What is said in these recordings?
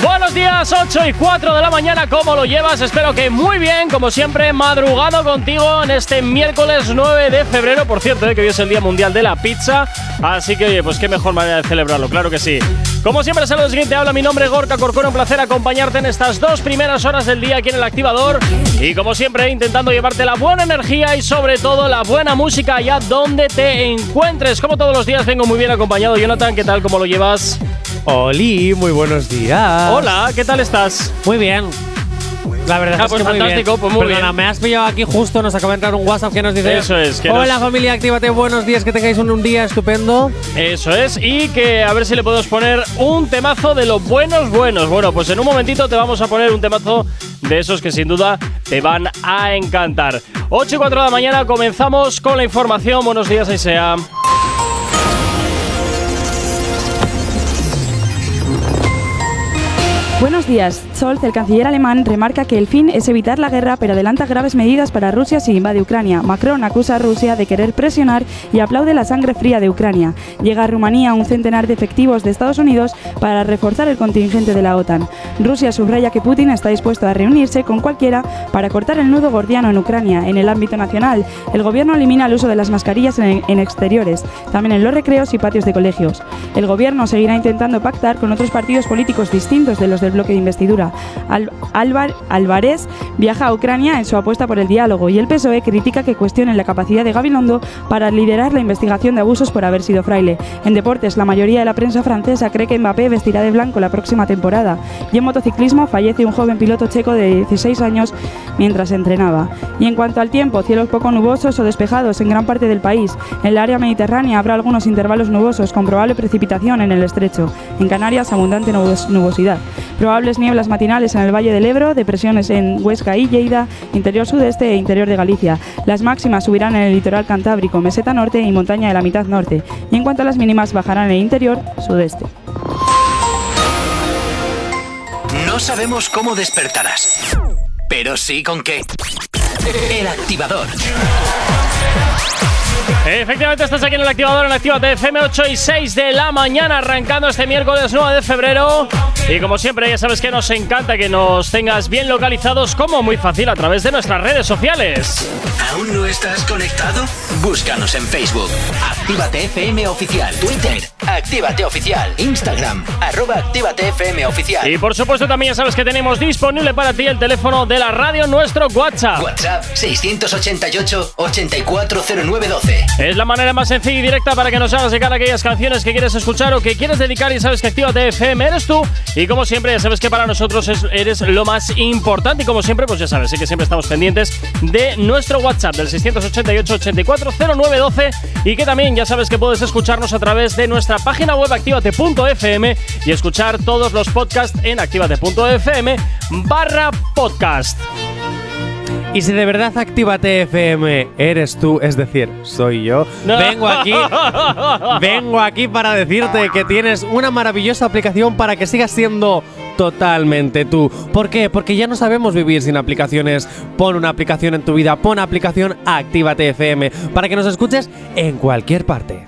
Buenos días, 8 y 4 de la mañana, ¿cómo lo llevas? Espero que muy bien, como siempre, madrugado contigo en este miércoles 9 de febrero. Por cierto, eh, que hoy es el Día Mundial de la Pizza, así que oye, pues qué mejor manera de celebrarlo, claro que sí. Como siempre, saludos siguiente, habla mi nombre Gorka Corcuera, un placer acompañarte en estas dos primeras horas del día aquí en el activador. Y como siempre, intentando llevarte la buena energía y sobre todo la buena música allá donde te encuentres. Como todos los días, vengo muy bien acompañado. Jonathan, ¿qué tal? ¿Cómo lo llevas? Oli, muy buenos días. Hola, ¿qué tal estás? Muy bien. La verdad Ah, es pues que muy fantástico, bien. pues muy Perdona, bien. me has pillado aquí justo, nos acaba de entrar un WhatsApp que nos dice Eso es, que Hola nos- familia, actívate, buenos días, que tengáis un, un día estupendo. Eso es, y que a ver si le podemos poner un temazo de los buenos buenos. Bueno, pues en un momentito te vamos a poner un temazo de esos que sin duda te van a encantar. 8 y 4 de la mañana comenzamos con la información. Buenos días, Aisea. Buenos días. Scholz, el canciller alemán, remarca que el fin es evitar la guerra, pero adelanta graves medidas para Rusia si invade Ucrania. Macron acusa a Rusia de querer presionar y aplaude la sangre fría de Ucrania. Llega a Rumanía un centenar de efectivos de Estados Unidos para reforzar el contingente de la OTAN. Rusia subraya que Putin está dispuesto a reunirse con cualquiera para cortar el nudo gordiano en Ucrania. En el ámbito nacional, el gobierno elimina el uso de las mascarillas en, en exteriores, también en los recreos y patios de colegios. El gobierno seguirá intentando pactar con otros partidos políticos distintos de los del bloque de investidura. Álvarez viaja a Ucrania en su apuesta por el diálogo y el PSOE critica que cuestionen la capacidad de Gabilondo para liderar la investigación de abusos por haber sido fraile. En deportes, la mayoría de la prensa francesa cree que Mbappé vestirá de blanco la próxima temporada. Y en motociclismo fallece un joven piloto checo de 16 años mientras entrenaba. Y en cuanto al tiempo, cielos poco nubosos o despejados en gran parte del país. En el área mediterránea habrá algunos intervalos nubosos con probable precipitación en el estrecho. En Canarias, abundante nubos- nubosidad. Probables nieblas matinales en el Valle del Ebro, depresiones en Huesca y Lleida, interior sudeste e interior de Galicia. Las máximas subirán en el litoral cantábrico, meseta norte y montaña de la mitad norte. Y en cuanto a las mínimas, bajarán en el interior sudeste. No sabemos cómo despertarás, pero sí con qué. El Activador. Efectivamente, estás aquí en el activador en Actívate FM 8 y 6 de la mañana, arrancando este miércoles 9 de febrero. Y como siempre, ya sabes que nos encanta que nos tengas bien localizados, como muy fácil a través de nuestras redes sociales. ¿Aún no estás conectado? Búscanos en Facebook. Actívate FM Oficial. Twitter. Actívate Oficial. Instagram. Arroba Actívate FM Oficial. Y por supuesto, también ya sabes que tenemos disponible para ti el teléfono de la radio, nuestro WhatsApp. WhatsApp 688-840912. Es la manera más sencilla y directa para que nos hagas llegar aquellas canciones que quieres escuchar o que quieres dedicar y sabes que Actívate FM eres tú. Y como siempre, ya sabes que para nosotros es- eres lo más importante. Y como siempre, pues ya sabes, sí que siempre estamos pendientes de nuestro WhatsApp del 688-840912 y que también ya sabes que puedes escucharnos a través de nuestra página web activate.fm y escuchar todos los podcasts en activate.fm barra podcast. Y si de verdad Actívate FM eres tú, es decir, soy yo, No. vengo aquí, vengo aquí para decirte que tienes una maravillosa aplicación para que sigas siendo totalmente tú. ¿Por qué? Porque ya no sabemos vivir sin aplicaciones. Pon una aplicación en tu vida, pon aplicación Actívate FM para que nos escuches en cualquier parte.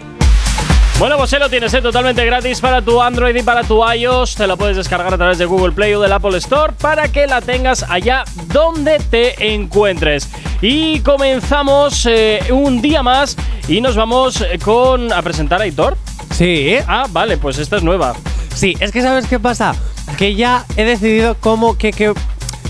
Bueno, pues lo tienes, ¿eh? totalmente gratis para tu Android y para tu iOS. Te la puedes descargar a través de Google Play o del Apple Store para que la tengas allá donde te encuentres. Y comenzamos eh, un día más y nos vamos eh, con a presentar a Hitor. Sí, Ah, vale, pues esta es nueva. Sí, es que ¿sabes qué pasa? Que ya he decidido cómo, que, que-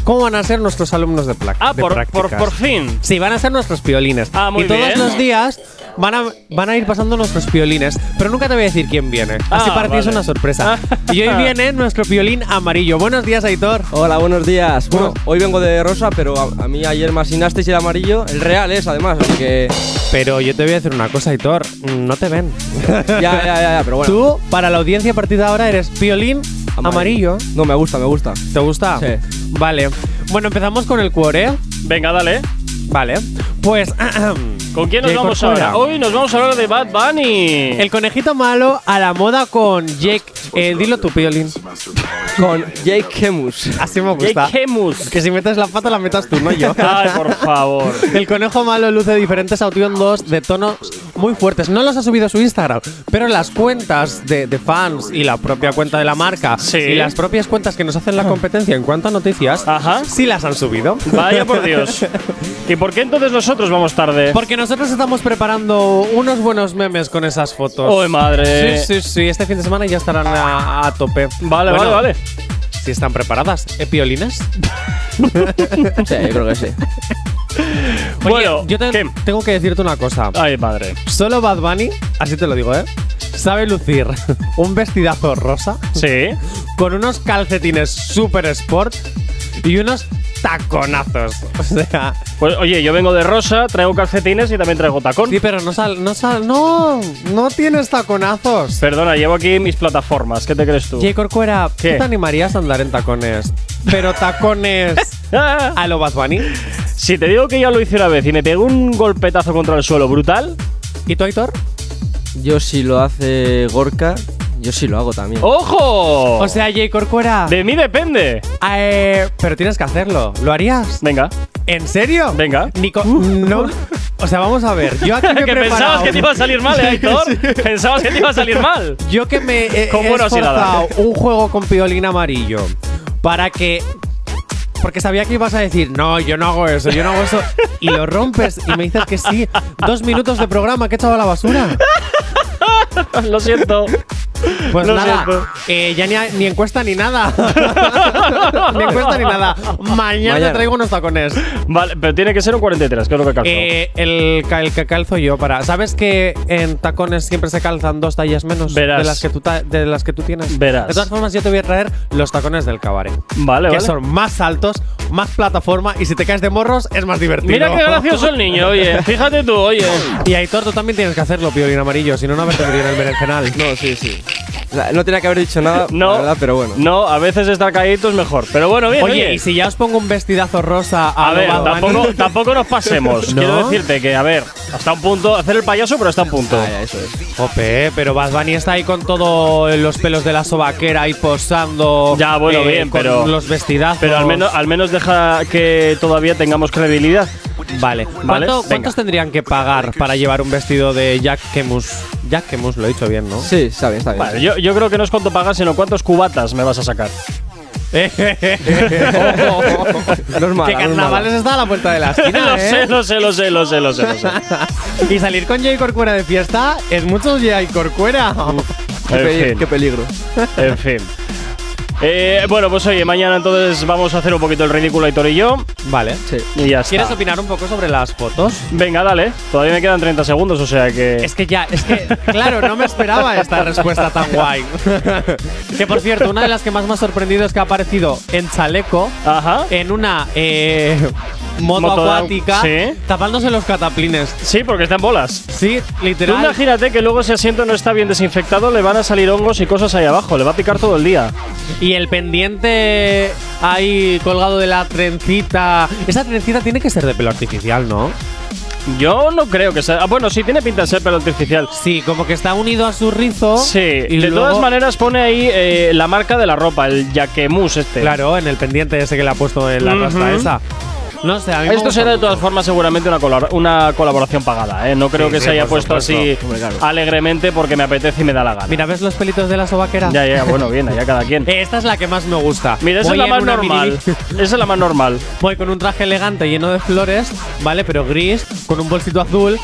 cómo van a ser nuestros alumnos de, pla- Ah, de por, por, prácticas. por fin. Sí, van a ser nuestros piolines. Ah, muy y todos bien. los días van a, van a ir pasando nuestros piolines, pero nunca te voy a decir quién viene. Así Ah, para ti es una sorpresa. y hoy viene nuestro piolín amarillo. Buenos días, Aitor. Hola, buenos días. Bueno, Bueno. hoy vengo de rosa, pero a, a mí ayer me asignasteis el amarillo. El real es, además, así que. Pero yo te voy a decir una cosa, Aitor. No te ven. Ya, ya, ya, ya, pero bueno. Tú, para la audiencia a partir de ahora, eres piolín amarillo. No, me gusta, me gusta. ¿Te gusta? Sí. Vale. Bueno, empezamos con el cuore. Venga, dale. Vale. Pues ¿Con quién nos vamos Corcuera. ahora? Hoy nos vamos a hablar de Bad Bunny. El conejito malo a la moda con Jake. Eh, dilo tú, Piolín. Con Jake Kemus. Así me gusta. Jake Hemus. Que si metes la pata la metas tú, no yo. Ay, por favor. El conejo malo luce diferentes autiondos de tonos muy fuertes. No los ha subido a su Instagram, pero las cuentas de, de fans y la propia cuenta de la marca Sí. y las propias cuentas que nos hacen la competencia en cuanto a noticias, Ajá. sí las han subido. Vaya por Dios. ¿Y por qué entonces nosotros vamos tarde? Porque nosotros estamos preparando unos buenos memes con esas fotos. ¡Oh, madre! Sí, sí, sí. Este fin de semana ya estarán a, a tope. Vale, Bueno, vale, vale. Si están preparadas. ¿Eh, piolines? Sí, yo creo que sí. Oye, Bueno, yo te- ¿qué? tengo que decirte una cosa. Ay, madre. Solo Bad Bunny, así te lo digo, ¿eh? Sabe lucir un vestidazo rosa Sí. con unos calcetines super sport y unos taconazos. O sea, Pues oye, yo vengo de rosa, traigo calcetines y también traigo tacón. sí, pero no sal, no sal, no, no tienes taconazos. Perdona, llevo aquí mis plataformas. ¿Qué te crees tú? J. Corcuera, ¿tú ¿Qué? te animarías a andar en tacones? Pero tacones a lo Bad Bunny. Si te digo que ya lo hice una vez y me pegó un golpetazo contra el suelo brutal. ¿Y tú, Aitor? Yo si lo hace Gorka, yo sí lo hago también. ¡Ojo! O sea, J. Corcuera. de mí depende. eh, pero tienes que hacerlo. ¿Lo harías? Venga. ¿En serio? Venga. Nico, no. O sea, vamos a ver. Yo aquí me he que pensabas que te iba a salir mal, ¿eh, Aitor? Pensabas que te iba a salir mal. Yo que me he, he esforzado un juego con piolín amarillo para que. Porque sabía que ibas a decir, no, yo no hago eso, yo no hago eso. Y lo rompes y me dices que sí. Dos minutos de programa que he echado a la basura. Lo siento. Pues Lo nada, siento. eh, ya ni, ni encuesta ni nada. ni encuesta ni nada. Mañana, traigo unos tacones. Vale, pero tiene que ser un 43, que es lo que calzo. Eh, el, ca- el que calzo yo para. ¿Sabes que en tacones siempre se calzan dos tallas menos Verás. de las que tú ta- de las que tú tienes? Verás. De todas formas, yo te voy a traer los tacones del cabaret. vale, que vale. son más altos, más plataforma y si te caes de morros es más divertido. Mira qué gracioso el niño, oye. Fíjate tú, oye. Y Aitor, tú también tienes que hacerlo, piolín amarillo, si no, no haberte metido en el berenjenal. No, sí, sí. O sea, no tenía que haber dicho nada, No, la verdad, pero bueno. No, a veces estar caído es mejor. Pero bueno, bien, Oye, oye. y si ya os pongo un vestidazo rosa a, A ver, tampoco, tampoco nos pasemos. ¿No? Quiero decirte que, a ver, hasta un punto, hacer el payaso, pero hasta un punto. Ah, ya, eso es. Jope, pero Bad Bunny está ahí con todos los pelos de la sobaquera ahí posando. Ya, bueno, eh, bien, con pero- los vestidazos. Pero al menos, al menos deja que todavía tengamos credibilidad. Vale. Vale, ¿Cuánto- venga. ¿Cuántos tendrían que pagar para llevar un vestido de Jack Kemus? Jack Kemus, lo he dicho bien, ¿no? Sí, está bien, está bien. Vale, yo, yo creo que no es cuánto pagas, sino cuántos cubatas me vas a sacar. no es mala, que no es carnavales está a la puerta de la esquina, lo ¿eh? sé, lo sé, lo sé, lo sé, lo sé, lo sé. Y salir con Jay Corcuera de fiesta es mucho Jay Corcuera. Qué peligro. En fin. Eh, bueno, pues oye, mañana entonces vamos a hacer un poquito el ridículo Aitor y yo. Vale. Sí. Y ya ¿Quieres opinar un poco sobre las fotos? Venga, dale. Todavía me quedan 30 segundos, o sea que. Es que ya, es que, claro, no me esperaba esta respuesta tan guay. que por cierto, una de las que más me ha sorprendido es que ha aparecido en chaleco, Ajá. en una eh, moto, acuática, sí. tapándose los cataplines. Sí, porque está en bolas. Sí, Tú literal. imagínate que luego ese asiento no está bien desinfectado, le van a salir hongos y cosas ahí abajo, le va a picar todo el día. Y el pendiente ahí colgado de la trencita. Esa trencita tiene que ser de pelo artificial, ¿no? Yo no creo que sea. Ah, bueno, sí, tiene pinta de ser pelo artificial. Sí, como que está unido a su rizo. Sí, y de luego- todas maneras pone ahí eh, la marca de la ropa, el Yaquemus este. Claro, en el pendiente ese que le ha puesto en la Ujú. rasta esa. No sé, a mí Esto será de todas formas seguramente una, colabora- una colaboración pagada, ¿eh? No creo Sí, que sí, se haya puesto supuesto. así claro. alegremente porque me apetece y me da la gana. Mira, ¿ves los pelitos de la sobaquera? Ya, ya, bueno, bien, ya cada quien. Eh, Esta es la que más me gusta. Mira, esa Voy es la más normal. Esa es la más normal. Voy con un traje elegante lleno de flores, ¿vale? Pero gris, con un bolsito azul.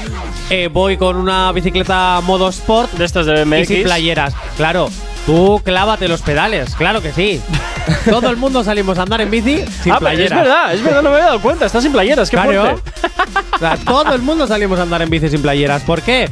Eh, voy con una bicicleta modo sport De estas de y MX. sin playeras. Claro, tú clávate los pedales, claro que sí. Todo el mundo salimos a andar en bici sin ah, pero es verdad, es verdad, no me había dado cuenta. Estás sin playeras, qué Claro. fuerte. O sea, todo el mundo salimos a andar en bici sin playeras. ¿Por qué?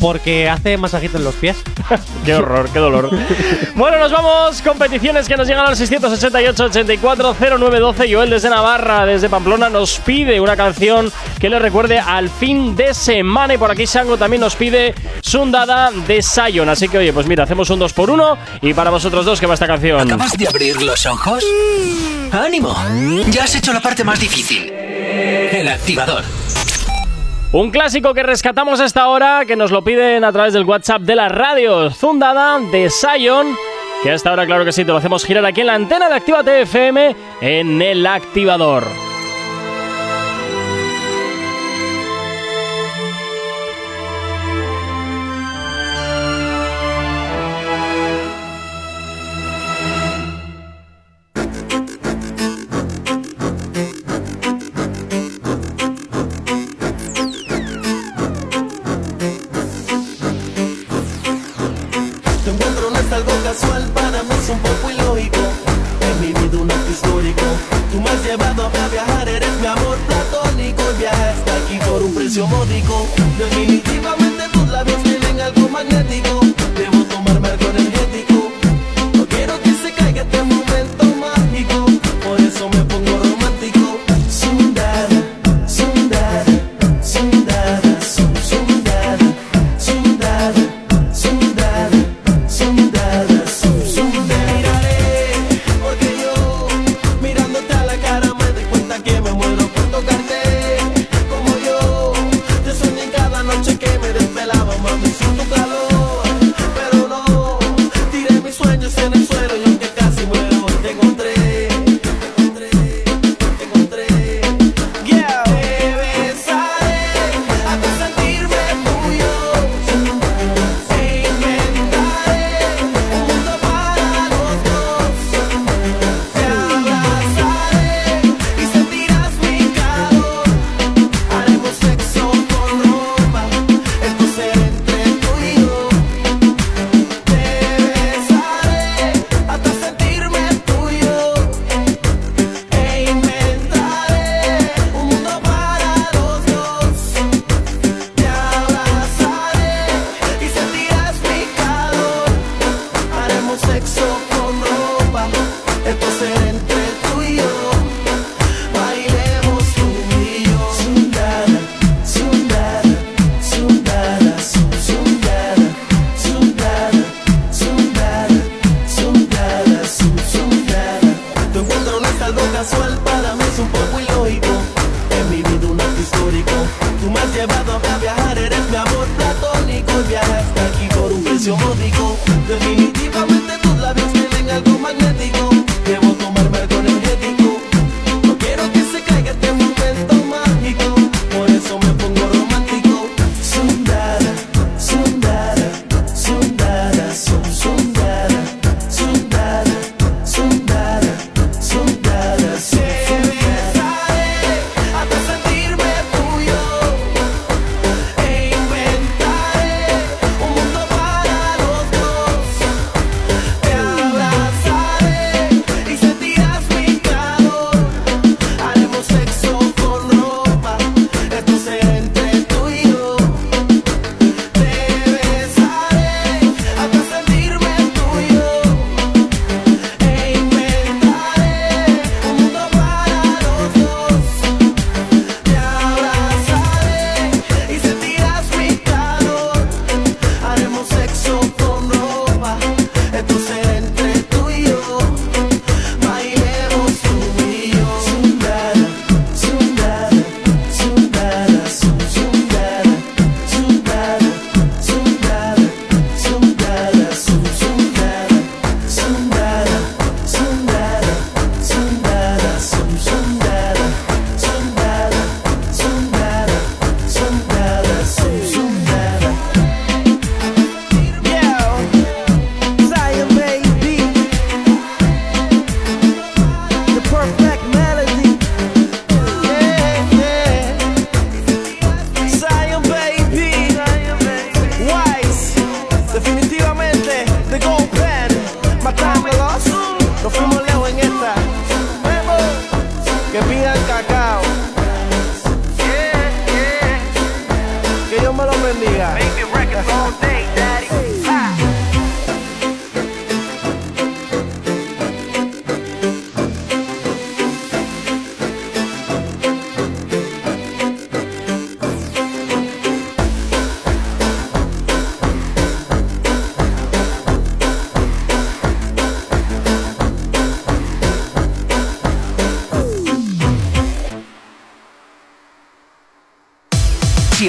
Porque hace masajito en los pies. Qué horror, qué dolor. bueno, nos vamos. Competiciones que nos llegan al 688-840912. Joel desde Navarra, desde Pamplona, nos pide una canción que le recuerde al fin de semana. Y por aquí Sango también nos pide Sundada de Sion. Así que, oye, pues mira, hacemos un 2 por 1 Y para vosotros dos, que va esta canción? ¿Acabas de abrir los ojos? ¡Ánimo! Ya has hecho la parte más difícil. El activador. Un clásico que rescatamos a esta hora, que nos lo piden a través del WhatsApp de la radio Zundada de Sion. Que hasta ahora, claro que sí, te lo hacemos girar aquí en la antena de Activa TFM en el activador.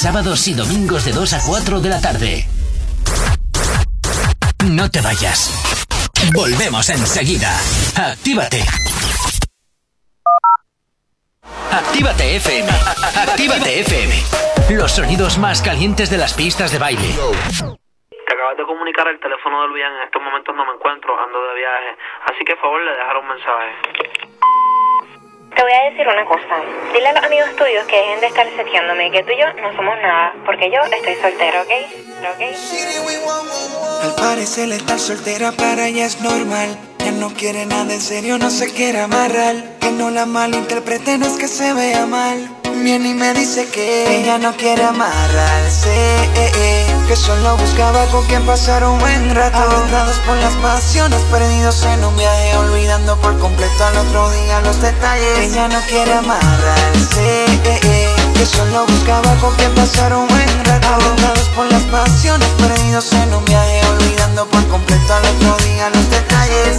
Sábados y domingos de 2 a 4 de la tarde. No te vayas. Volvemos enseguida. Actívate. Actívate FM. Actívate FM. Los sonidos más calientes de las pistas de baile. Te acabas de comunicar el teléfono de Luis en estos momentos no me encuentro, ando de viaje. Así que, por favor, le dejaré un mensaje. Te voy a decir una cosa. Dile a los amigos tuyos que dejen de estar seteándome, que tú y yo no somos nada, porque yo estoy soltero, ¿ok? ¿Ok? Al parecer estar soltera para ella es normal. Ya no quiere nada en serio, no se quiere amarrar. Que no la malinterpreten, es que se vea mal. Viene y me dice que ella no quiere amarrarse. eh, eh, que solo buscaba con quien pasar un buen rato. Aventados por las pasiones, perdidos en un viaje, olvidando por completo al otro día los detalles. Ella no quiere amarrarse. eh, eh, que solo buscaba con quien pasar un buen rato. Aventados por las pasiones, perdidos en un viaje, olvidando por completo al otro día los detalles.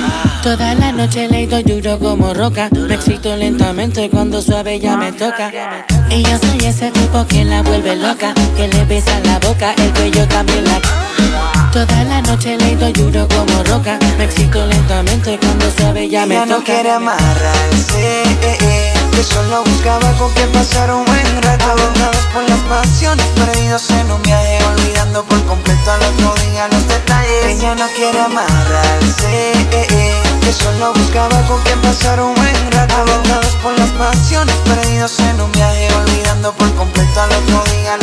Toda la noche le doy duro como roca, me excito lentamente cuando suave ya me toca. Y yo soy ese tipo que la vuelve loca, que le besa la boca, el cuello también la... Toda la noche le doy duro como roca, me excito lentamente cuando suave ya me Ella toca. no quiere amarrarse, eh, eh, que solo buscaba con quien pasar un buen rato. Aventados por las pasiones, perdidos en un viaje, olvidando por completo al otro día los detalles. Ella no quiere amarrarse, eh, eh, que solo buscaba con quien pasar un buen rato. Aventados por las pasiones, perdidos en un viaje, olvidando por completo al otro día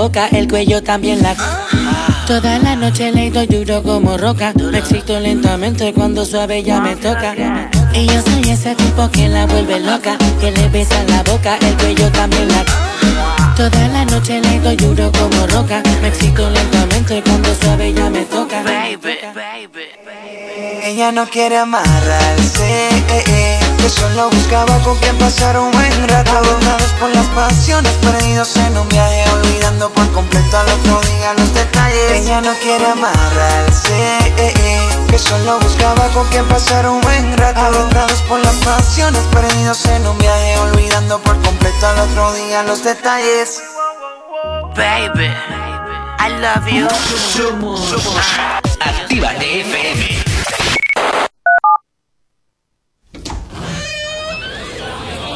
boca, el cuello también la... Toda la noche le doy duro como roca, me excito lentamente cuando suave ya me toca. Y yo soy ese tipo que la vuelve loca, que le besa la boca, el cuello también la... Toda la noche le doy duro como roca, me excito lentamente cuando suave ya me toca. Ella no quiere amarrarse, eh, eh, que solo buscaba con quien pasar un buen rato. Abandonados por las pasiones, perdidos en un viaje, olvidando por completo al otro día los detalles. Ella no quiere amarrarse, eh, eh, solo buscaba con quien pasar un buen rato. Adentrados por las pasiones, perdidos en un viaje, olvidando por completo al otro día los detalles. Baby, I love you. Somos Actívate FM.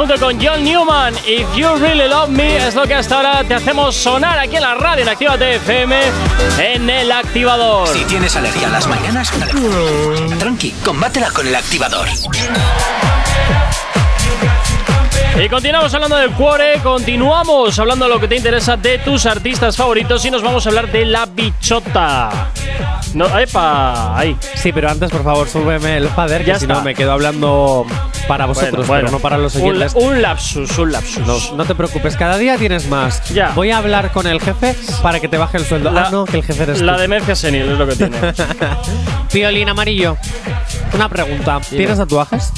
Junto con John Newman. If You Really Love Me es lo que hasta ahora te hacemos sonar aquí en la radio en Actívate FM en el activador. Si tienes alergia a las mañanas, tranqui, combátela con el activador. Y continuamos hablando del cuore, continuamos hablando de lo que te interesa de tus artistas favoritos y nos vamos a hablar de la bichota. No, epa, ahí. Sí, pero antes, por favor, súbeme el fader, Ya que si está. no me quedo hablando para vosotros, Bueno, pero no para los oyentes. Un, lapsus, un lapsus. No, no te preocupes, cada día tienes más. Ya. Voy a hablar con el jefe para que te baje el sueldo. La- ah, no, que el jefe eres La tú. demencia senil es lo que tiene. Piolín amarillo. Una pregunta. ¿Tienes tatuajes?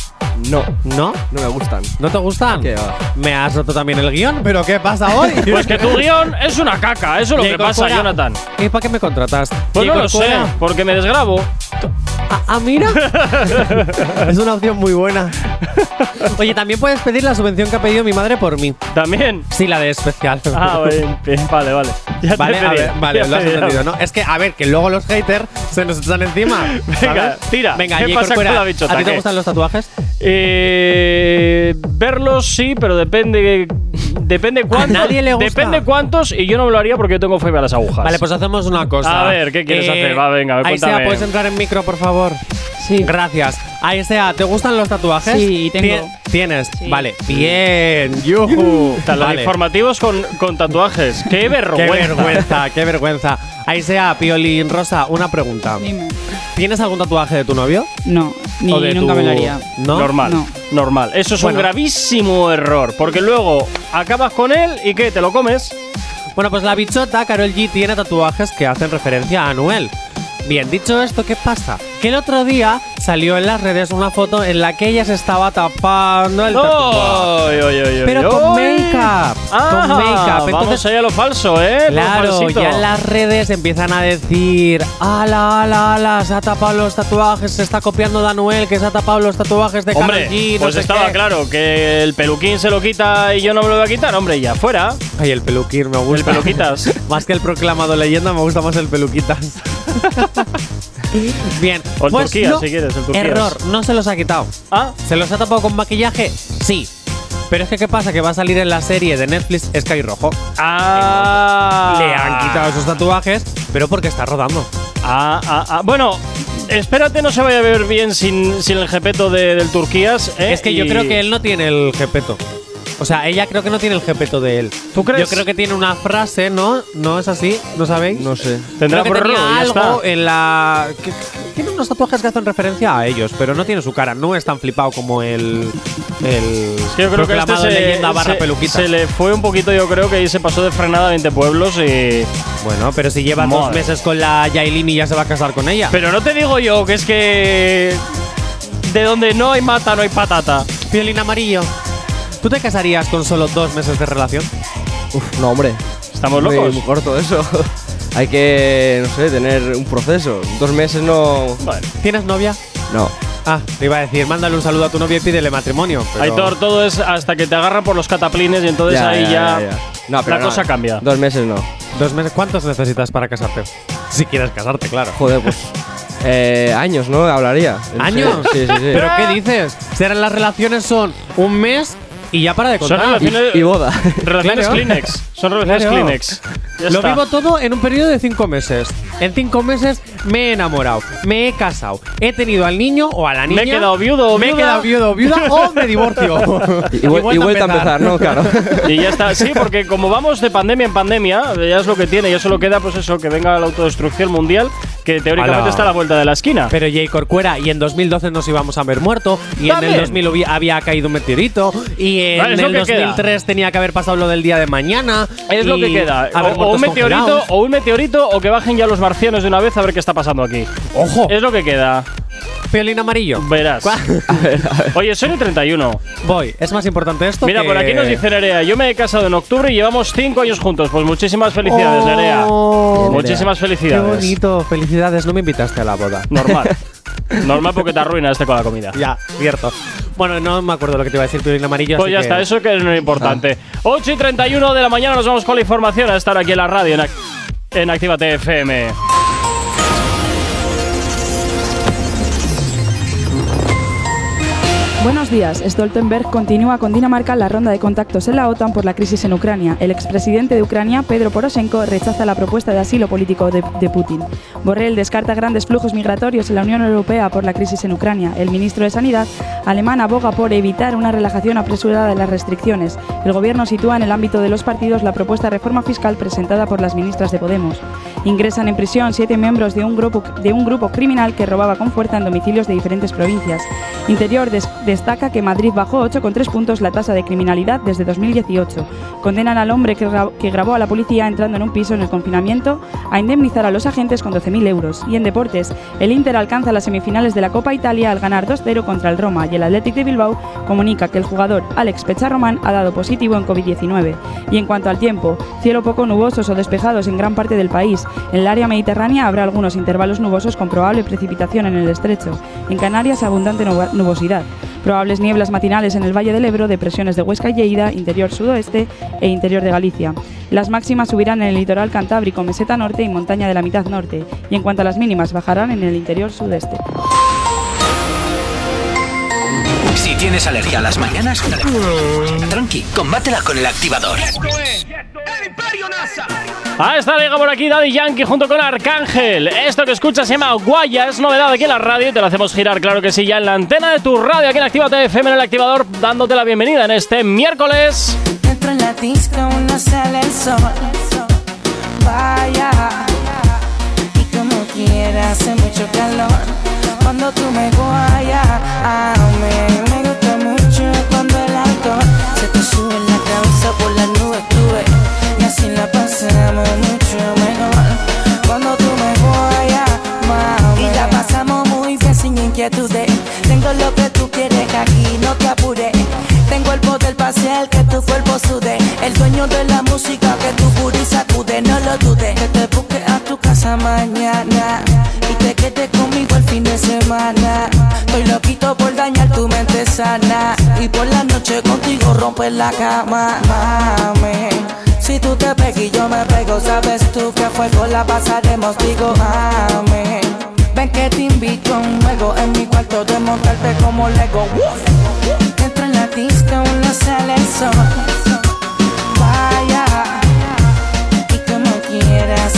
No, ¿No? no me gustan. ¿No te gustan? ¿Qué va? Me has roto también el guion, pero ¿qué pasa hoy? Pues que tu guion es una caca, eso es lo que pasa. Jonathan. ¿Y para qué me contratas? Pues no lo sé, porque me desgrabo. Ah, ah, mira. es una opción muy buena. Oye, también puedes pedir la subvención que ha pedido mi madre por mí. ¿También? Sí, la de especial. Ah, bueno, vale, vale. Ya te Vale, a ver, vale, ya lo has te entendido, ¿no? Es que, a ver, que luego los haters se nos echan encima. Venga, ¿sabes? tira. Venga, ¿Qué pasa con la bichota? ¿A ti te ¿Qué? gustan los tatuajes? Eh, verlos sí, pero depende depende cuántos. nadie le gusta. Depende cuántos y yo no me lo haría porque yo tengo fobia a las agujas. Vale, pues hacemos una cosa. A ver, ¿qué quieres Eh, hacer? Va, venga, Ahí cuéntame. sea, ¿puedes entrar en micro, por favor? Sí. Gracias. Ahí sea, ¿te gustan los tatuajes? Sí, tengo. Tien- ¿Tienes? Sí. Vale. Bien, yuhu. Vale. informativos con, con tatuajes. ¡Qué Qué vergüenza! vergüenza, qué vergüenza. Ahí sea, Piolín Rosa, una pregunta. Dime. ¿Tienes algún tatuaje de tu novio? No, ni ¿O de nunca tu- me lo haría. ¿No? Normal, No. normal. Eso es Bueno. un gravísimo error, porque luego acabas con él y ¿qué? ¿Te lo comes? Bueno, pues la bichota, Carol G, tiene tatuajes que hacen referencia a Anuel. Bien, dicho esto, ¿qué pasa? Que el otro día salió en las redes una foto en la que ella se estaba tapando el. Ay, ay, ay, ay, Pero con make-up. Ah, con make-up. Vamos Entonces, allá a lo falso, ¿eh? Claro, ya en las redes empiezan a decir, ala, ala, ala, se ha tapado los tatuajes, se está copiando de Anuel, que se ha tapado los tatuajes de Hombre, Karol G, no pues sé estaba qué". claro que el peluquín se lo quita y yo no me lo voy a quitar, hombre, ya fuera. Ay, el peluquín me gusta. El peluquitas. más que el proclamado leyenda, me gusta más el peluquitas. Bien, O el pues Turquías, no, si quieres, el Turquías. Error, no se los ha quitado. Ah, ¿Se los ha tapado con maquillaje? Sí. Pero es que, ¿qué pasa? Que va a salir en la serie de Netflix Sky Rojo. ah. Le han quitado esos tatuajes, pero porque está rodando. Ah, ah, ah. Bueno, espérate, no se vaya a ver bien sin, sin el jepeto de- del Turquías. ¿eh? Es que yo creo que él no tiene el jepeto. O sea, ella creo que no tiene el jepeto de él. ¿Tú crees? Yo creo que tiene una frase, ¿no? ¿No es así? ¿No sabéis? No sé. Tendrá creo que tenía ya algo está. en la. que- tiene unos tatuajes que hacen referencia a ellos, pero no tiene su cara. No es tan flipado como el. El. Es que yo creo que este se, leyenda barra peluquita. se le fue un poquito, yo creo que ahí se pasó de frenada a 20 pueblos y. Bueno, pero si lleva dos meses con la Yailin y ya se va a casar con ella. Pero no te digo yo que es que. De donde no hay mata, no hay patata. Piolín amarillo. ¿Tú te casarías con solo dos meses de relación? Uf, no, hombre. Estamos Muy- locos. Muy, corto eso. Hay que, no sé, tener un proceso. Dos meses no. Vale. ¿Tienes novia? No. Ah, te iba a decir, mándale un saludo a tu novia y pídele matrimonio. pero- Aitor, todo es hasta que te agarra por los cataplines y entonces ahí ya, No, pero la no, cosa cambia. Dos meses no. Dos meses. ¿Cuántos necesitas para casarte? Si quieres casarte, claro. Joder, pues. eh, años, ¿no? Hablaría. ¿Años? Sí, sí, sí. ¿Pero qué dices? Si ahora las relaciones son un mes y ya para de Son contar. relaciones, Y, y boda. relaciones Claro. Kleenex. Son relaciones Claro. Kleenex. Ya Lo está. vivo todo en un periodo de cinco meses. En cinco meses me he enamorado, me he casado, he tenido al niño o a la niña. Me he quedado viudo o Me he quedado viudo o viuda o me divorcio. Y, vuel- y vuelta a empezar, ¿no? Claro. Y ya está. Sí, porque como vamos de pandemia en pandemia, ya es lo que tiene. Ya solo queda, pues eso, que venga la autodestrucción mundial, que teóricamente Ala. está a la vuelta de la esquina. Pero Jay Corcuera, y en 2012 nos íbamos a haber muerto, y en el 2000 hubi- había caído un meteorito, y en el que 2003 tenía que haber pasado lo del día de mañana. Es lo que queda. O, o un meteorito, congelados. o un meteorito, o que bajen ya los marcianos de una vez a ver qué está pasando aquí. ¡Ojo! Es lo que queda. Piolín amarillo. Verás. Oye, soy el 31. Voy, es más importante esto Mira, que- por aquí nos dice Nerea, yo me he casado en octubre y llevamos cinco años juntos. Pues muchísimas felicidades, Oh, Nerea. Bien, Muchísimas Qué felicidades. bonito, felicidades, no me invitaste a la boda. Normal. Normal porque te arruina este con la comida. Ya, cierto. Bueno, no me acuerdo lo que te iba a decir, Piolín amarillo. Pues así ya que- está, eso que es lo importante. 8 y 31 de la mañana nos vamos con la información a estar aquí en la radio en, Ac- en Actívate FM. Buenos días. Stoltenberg continúa con Dinamarca la ronda de contactos en la OTAN por la crisis en Ucrania. El expresidente de Ucrania, Pedro Poroshenko, rechaza la propuesta de asilo político de, de Putin. Borrell descarta grandes flujos migratorios en la Unión Europea por la crisis en Ucrania. El ministro de Sanidad alemán aboga por evitar una relajación apresurada de las restricciones. El gobierno sitúa en el ámbito de los partidos la propuesta de reforma fiscal presentada por las ministras de Podemos. Ingresan en prisión siete miembros de un grupo, de un grupo criminal que robaba con fuerza en domicilios de diferentes provincias. Interior des- destaca que Madrid bajó 8,3 puntos la tasa de criminalidad desde 2018. Condenan al hombre que, gra- que grabó a la policía entrando en un piso en el confinamiento a indemnizar a los agentes con 12.000 euros. Y en deportes, el Inter alcanza las semifinales de la Copa Italia al ganar 2-0 contra el Roma y el Athletic de Bilbao comunica que el jugador Alex Pecharroman ha dado positivo en COVID-19. Y en cuanto al tiempo, cielo poco nubosos o despejados en gran parte del país. En el área mediterránea habrá algunos intervalos nubosos con probable precipitación en el estrecho. En Canarias, abundante nubo- nubosidad. Probables nieblas matinales en el Valle del Ebro, depresiones de Huesca y Lleida, interior sudoeste e interior de Galicia. Las máximas subirán en el litoral cantábrico, meseta norte y montaña de la mitad norte. Y en cuanto a las mínimas, bajarán en el interior sudeste. Si tienes alergia a las mañanas, tranqui, combátela con el activador. Ah, está llega por aquí Daddy Yankee junto con Arcángel. Esto que escuchas se llama Guaya, es novedad aquí en la radio y te lo hacemos girar, claro que sí, ya en la antena de tu radio, aquí en Actívate FM en el activador, dándote la bienvenida en este miércoles. Dentro en la disco no sale el sol. Vaya. Y como quiera hace mucho calor. Cuando tú me guayas. A mí me gusta mucho cuando el alcohol se te sube en la cabeza por las nubes mejor cuando tú me voy a. Y la pasamos muy bien sin inquietudes. Tengo lo que tú quieres aquí, no te apures. Tengo el poder para hacer que tu cuerpo sude. El dueño de la música que tu puri sacude, no lo dudes. Que te busque a tu casa mañana y te quedes conmigo el fin de semana. Estoy loquito por dañar tu mente sana y por la noche contigo romper la cama, mame. Si tú te pegas y yo me pego, sabes tú que fuego la pasaremos. Digo, amén. Ven que te invito a un juego en mi cuarto de montarte como Lego. Entra en la disco, no sale el sol. Vaya, y como quieras,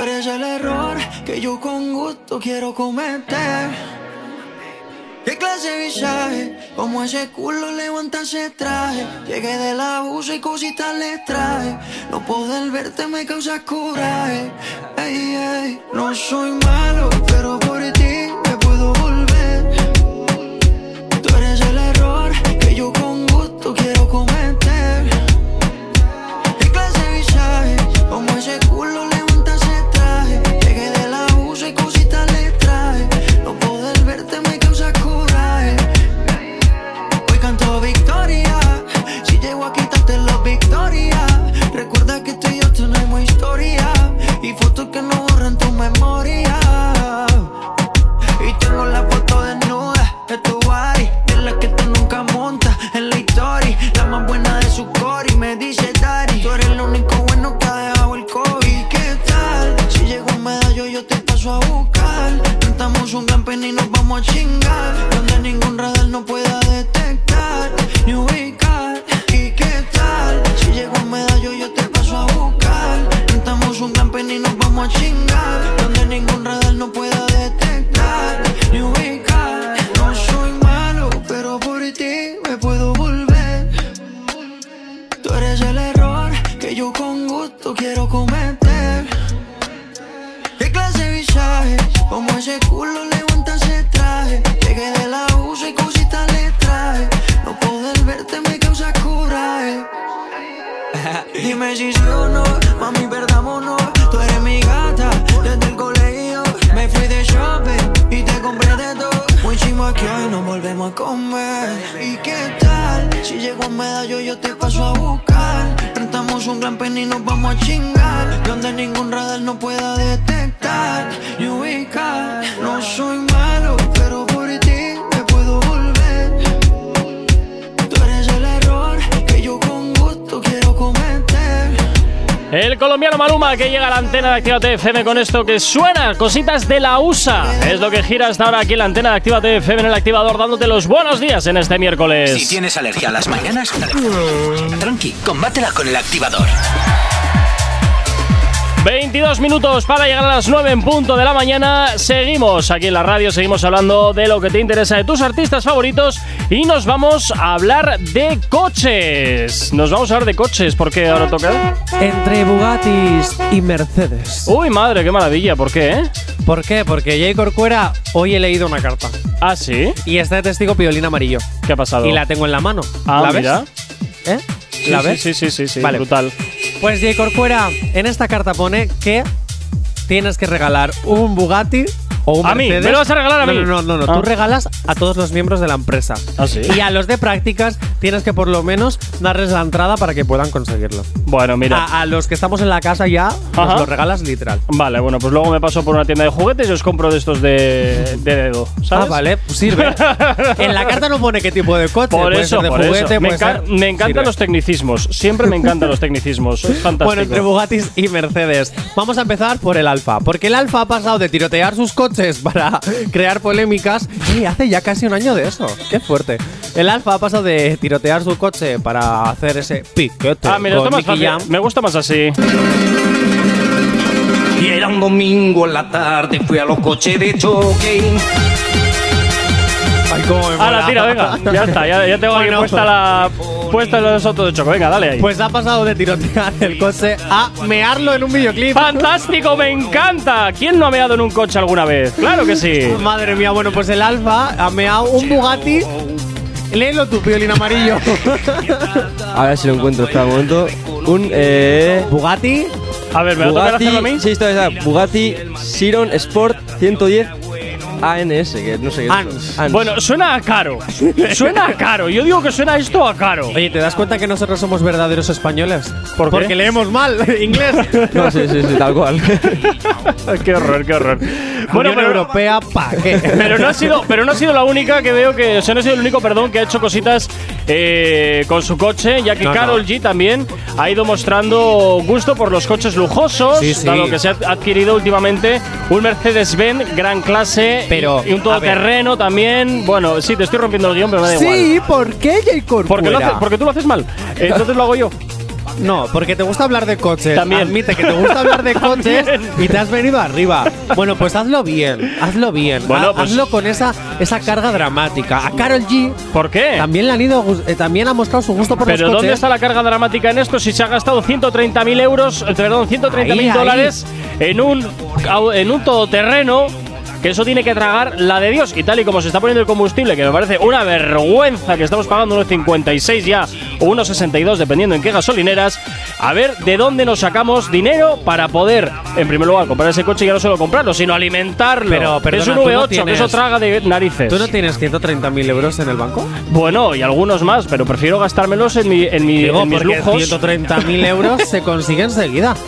Eres el error que yo con gusto quiero cometer. ¿Qué clase de visaje? Como ese culo levanta ese traje. Llegué del abuso y cositas le traje. No poder verte me causa coraje. Ey, ey. No soy malo, pero por ti. Actívate FM con esto que suena, cositas de la USA. Es lo que gira hasta ahora aquí en la antena de Actívate FM en el activador, dándote los buenos días en este miércoles. Si tienes alergia a las mañanas, tranqui, combátela con el activador. 22 minutos para llegar a las 9 en punto de la mañana. Seguimos aquí en la radio, seguimos hablando de lo que te interesa de tus artistas favoritos y nos vamos a hablar de coches. Nos vamos a hablar de coches, porque ahora toca. Entre Bugattis y Mercedes. Uy, madre, qué maravilla, ¿por qué? eh? ¿Por qué? Porque Jay Corcuera hoy he leído una carta. Ah, sí. Y está de testigo piolín amarillo. ¿Qué ha pasado? Y la tengo en la mano. Ah, ¿La ves? ¿Eh? Sí, ¿La sí, ves? Sí, sí, sí, sí, Vale. brutal. Pues Jay Corcuera, en esta carta pone que tienes que regalar un Bugatti o un ¿A mí? Mercedes. ¿Me lo vas a regalar a No, mí? No, no, no. Ah. Tú regalas a todos los miembros de la empresa. Ah, sí. Y a los de prácticas tienes que por lo menos darles la entrada para que puedan conseguirlo. Bueno, mira. A, a los que estamos en la casa ya, Ajá. nos lo regalas literal. Vale, bueno, pues luego me paso por una tienda de juguetes y os compro de estos de, de dedo, ¿sabes? Ah, vale, pues sirve. en la carta no pone qué tipo de coche. Por puede eso, ser de por juguete, eso. Me, enca- ser- me encantan sirve. los tecnicismos. Siempre me encantan los tecnicismos. Es fantástico. Bueno, entre Bugattis y Mercedes. Vamos a empezar por el Alfa. Porque el Alfa ha pasado de tirotear sus coches para crear polémicas. Y hace ya casi un año de eso. Qué fuerte. El Alfa ha pasado de tirotear su coche para hacer ese piquete. ah, mira, con es más Nicky fácil. Jam. Me gusta más así. Y era un domingo en la tarde, fui a los coches de choque. Ay, cómo me Ah, la tira, venga. Ya está, ya, ya tengo aquí Bueno. puesta la. Puesta los autos de choco. Venga, dale ahí. Pues ha pasado de tirotear el coche a mearlo en un videoclip. ¡Fantástico! ¡Me encanta! ¿Quién no ha meado en un coche alguna vez? ¡Claro que sí! Madre mía, bueno, pues el Alfa ha meado un Bugatti. Léelo tu violín amarillo. A ver si lo encuentro, espera un momento. Un eh, Bugatti. A ver, ¿me va a tocar Bugatti, hacerlo a mí? sí, está, está, Bugatti Chiron Sport 110 ANS, que no sé qué. ANS. ANS. Bueno, suena a caro. Suena a caro. Yo digo que suena esto a caro. Oye, ¿te das cuenta que nosotros somos verdaderos españoles? ¿Por qué? Porque leemos mal inglés. No, sí, sí, sí, tal cual. qué horror, qué horror. Bueno, Unión pero, Europea, ¿pa' qué? pero no ha sido, pero no ha sido la única que veo que, o sea, no ha sido el único, perdón, que ha hecho cositas eh, con su coche, ya que No, no. Carol G también ha ido mostrando gusto por los coches lujosos, Sí, sí. dado que se ha adquirido últimamente un Mercedes-Benz gran clase Pero, y un todoterreno también. Bueno, sí, te estoy rompiendo el guion, pero me da igual. Sí, ¿por qué J. Corcuera? Porque, lo hace- porque tú lo haces mal. Entonces lo hago yo. No, porque te gusta hablar de coches. También. Admite que te gusta hablar de coches y te has venido arriba. Bueno, pues hazlo bien, hazlo bien. Bueno, Ha- pues- hazlo con esa, esa carga dramática. A Carol G ¿Por qué? también le han ido, gus- eh, también ha mostrado su gusto por Pero los coches. ¿dónde está la carga dramática en esto si se ha gastado 130.000 euros, eh, perdón, 130.000 Ahí, ahí. dólares en un, au- en un todoterreno? Que eso tiene que tragar la de Dios. Y tal y como se está poniendo el combustible, que me parece una vergüenza que estamos pagando unos 56 ya o unos 62, dependiendo en qué gasolineras. A ver de dónde nos sacamos dinero para poder, en primer lugar, comprar ese coche y ya no solo comprarlo, sino alimentarlo. Pero, es un ¿tú no V8, que eso traga de narices. ¿Tú no tienes 130.000 euros en el banco? Bueno, y algunos más, pero prefiero gastármelos en, mi, en, mi, Digo, en mis lujos. 130.000 euros se consigue enseguida.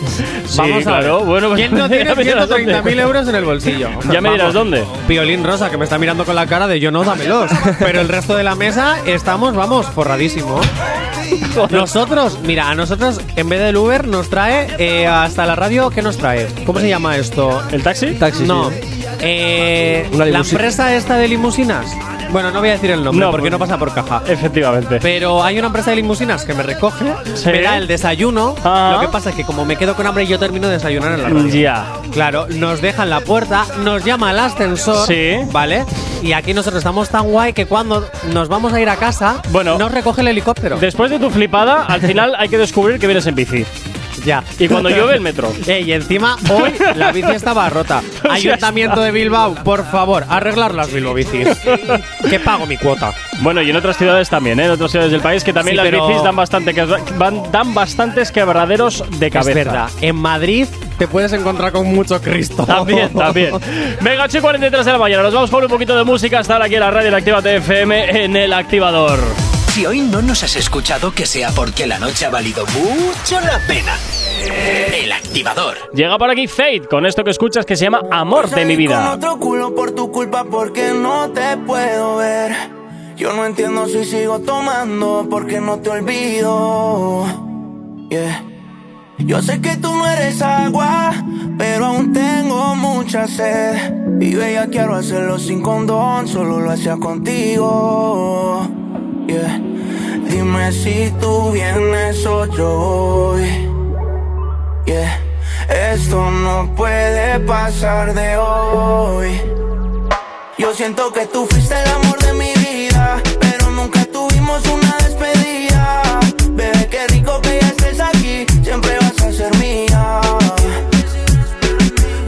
Sí, Vamos a claro. ver. Bueno, pues ¿Quién no tiene me dirás dónde. 130.000 euros en el bolsillo? Ya me dirás dónde. Piolín Rosa, que me está mirando con la cara de yo no, dámelos. Pero el resto de la mesa estamos, vamos, forradísimos. Nosotros, mira, a nosotros en vez del Uber nos trae eh, hasta la radio, ¿qué nos trae? ¿Cómo se llama esto? ¿El taxi? Taxi, No. sí. Eh, Una la limusina. empresa esta de limusinas. Bueno, no voy a decir el nombre No, porque pues- no pasa por caja. Efectivamente. Pero hay una empresa de limusinas que me recoge, Sí. me da el desayuno. Ah. Lo que pasa es que como me quedo con hambre, yo termino de desayunar en la radio. Ya. Claro, nos dejan la puerta, nos llama el ascensor, Sí. ¿vale? Y aquí nosotros estamos tan guay que cuando nos vamos a ir a casa, Bueno. nos recoge el helicóptero. Después de tu flipada, al final hay que descubrir que vienes en bici. Ya. Y cuando llueve, el metro. Eh, y encima hoy la bici estaba rota. Ayuntamiento de Bilbao, por favor, arreglar las Bilbao bicis. que pago mi cuota. Bueno, y en otras ciudades también, ¿eh? En otras ciudades del país que también Sí, las bicis dan, bastante que- van, dan bastantes quebraderos de cabeza. Es verdad. En Madrid te puedes encontrar con mucho Cristo. También, también. Venga, 8 y 43 de la mañana. Nos vamos con un poquito de música hasta ahora aquí en la radio en Activa TFM en el activador. Si hoy no nos has escuchado, que sea porque la noche ha valido mucho la pena. El activador. Llega por aquí Fate con esto que escuchas que se llama Amor de mi Con vida. otro culo por tu culpa porque no te puedo ver. Yo no entiendo si sigo tomando porque no te olvido. Yeah. Yo sé que tú no eres agua, pero aún tengo mucha sed. Y veía quiero hacerlo sin condón, solo lo hacía contigo. Dime si tú vienes o yo. Yeah. Esto no puede pasar de hoy. Yo siento que tú fuiste el amor de mi vida, pero nunca tuvimos una despedida. Bebé, qué rico que ya estés aquí, siempre vas a ser mía.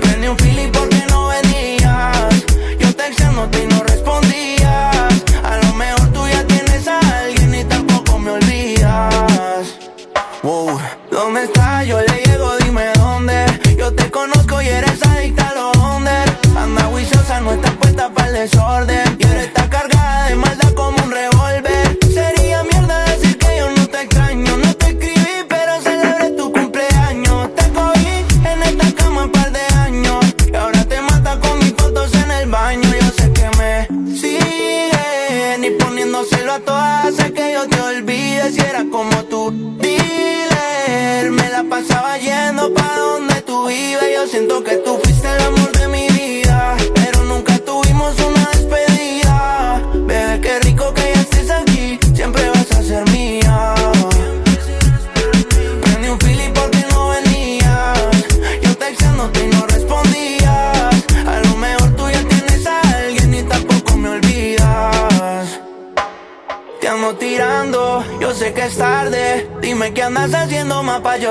Prendí un fili porque no venías. Yo texteándote y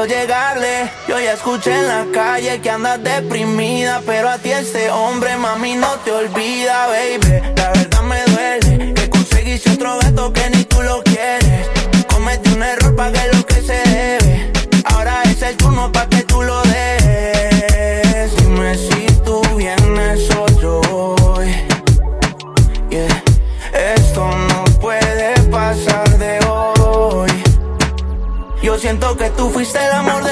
llegarle. Yo ya escuché en la calle que andas deprimida. Pero a ti este hombre, mami, no te olvida, baby. La verdad me duele que conseguiste otro gato que ni tú lo quieres. Cometí un error, lo que que tú fuiste el amor de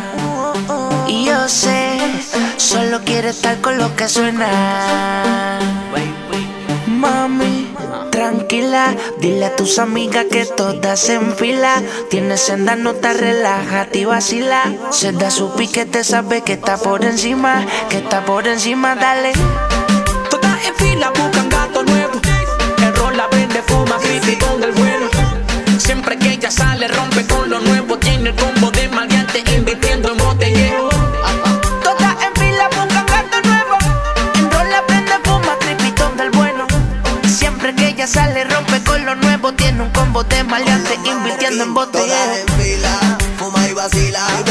Y yo sé, solo quiere estar con lo que suena. Mami, tranquila, dile a tus amigas que todas en fila. Tienes senda, no te relájate y vacila. Se da su piquete, sabe que está por encima, que está por encima, dale. Todas en fila buscan gato nuevo. El rol la vende, fuma, crítico del bueno. Siempre que ella sale, Tiene un combo de maleante, invirtiendo en en fila, fuma y vacila.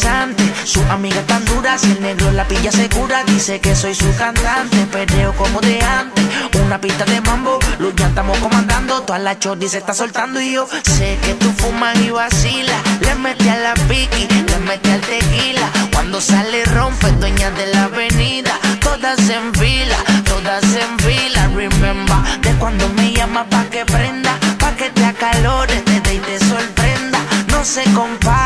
interesante, su amiga tan dura, si el negro la pilla segura, dice que soy su cantante, perreo como de antes, una pista de mambo, ya estamos comandando, toda la chordi se está soltando y yo sé que tú fumas y vacilas, le metí a la piqui, le metí al tequila, cuando sale rompe, dueña de la avenida, todas en fila, todas en fila, remember, de cuando me llama pa' que prenda, pa' que te acalores, te dé y te sorprenda, no se compara,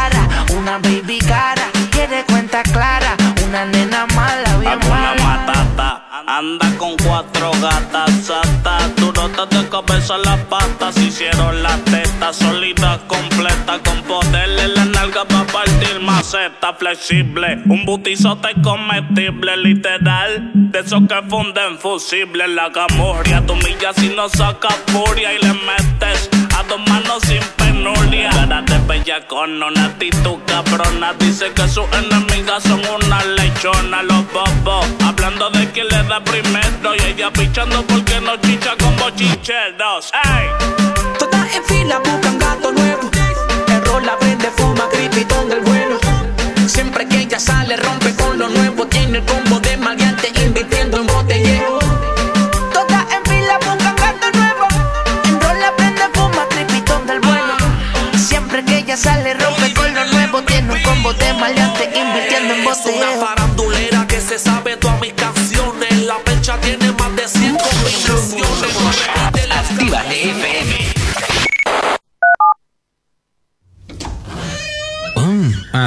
anda con cuatro gatas satas, durotas de cabeza las patas, hicieron las tetas sólidas completas con poder maceta flexible, un butizote comestible literal, de esos que funden fusibles, la gamuria, tu milla si no saca furia y le metes a dos manos sin penuria. Cara de bella con una actitud cabrona. Dice que sus enemigas son una lechona. Los bobos hablando de quién le da primero. Y ella pichando porque no chicha con bochincheros. ¡Ey! Todas en fila buscan gato nuevo. El la vende, fuma, del bueno. Siempre que ella sale, rompe con lo nuevo. Tiene el combo de maleante, invirtiendo en botellero. Todas en fila buscan gato nuevo, en rol la prende, fuma, cripitón del bueno. Siempre que ella sale,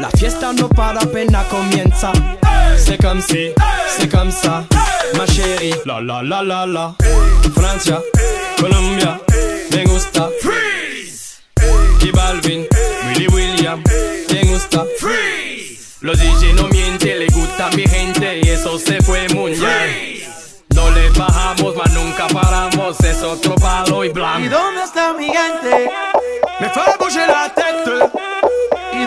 La fiesta no para apenas comienza. C'est comme si, c'est comme ça, ma chérie. La la la la la. Francia, Colombia, me gusta. Freeze. Y Balvin, Willy William, me gusta. Freeze. Los DJ no mienten, le gusta a mi gente y eso se fue mundial. No le bajamos, mas nunca paramos, es otro palo y ¿Y blanco. dónde está mi gente? Me fait bouger la. ¿Y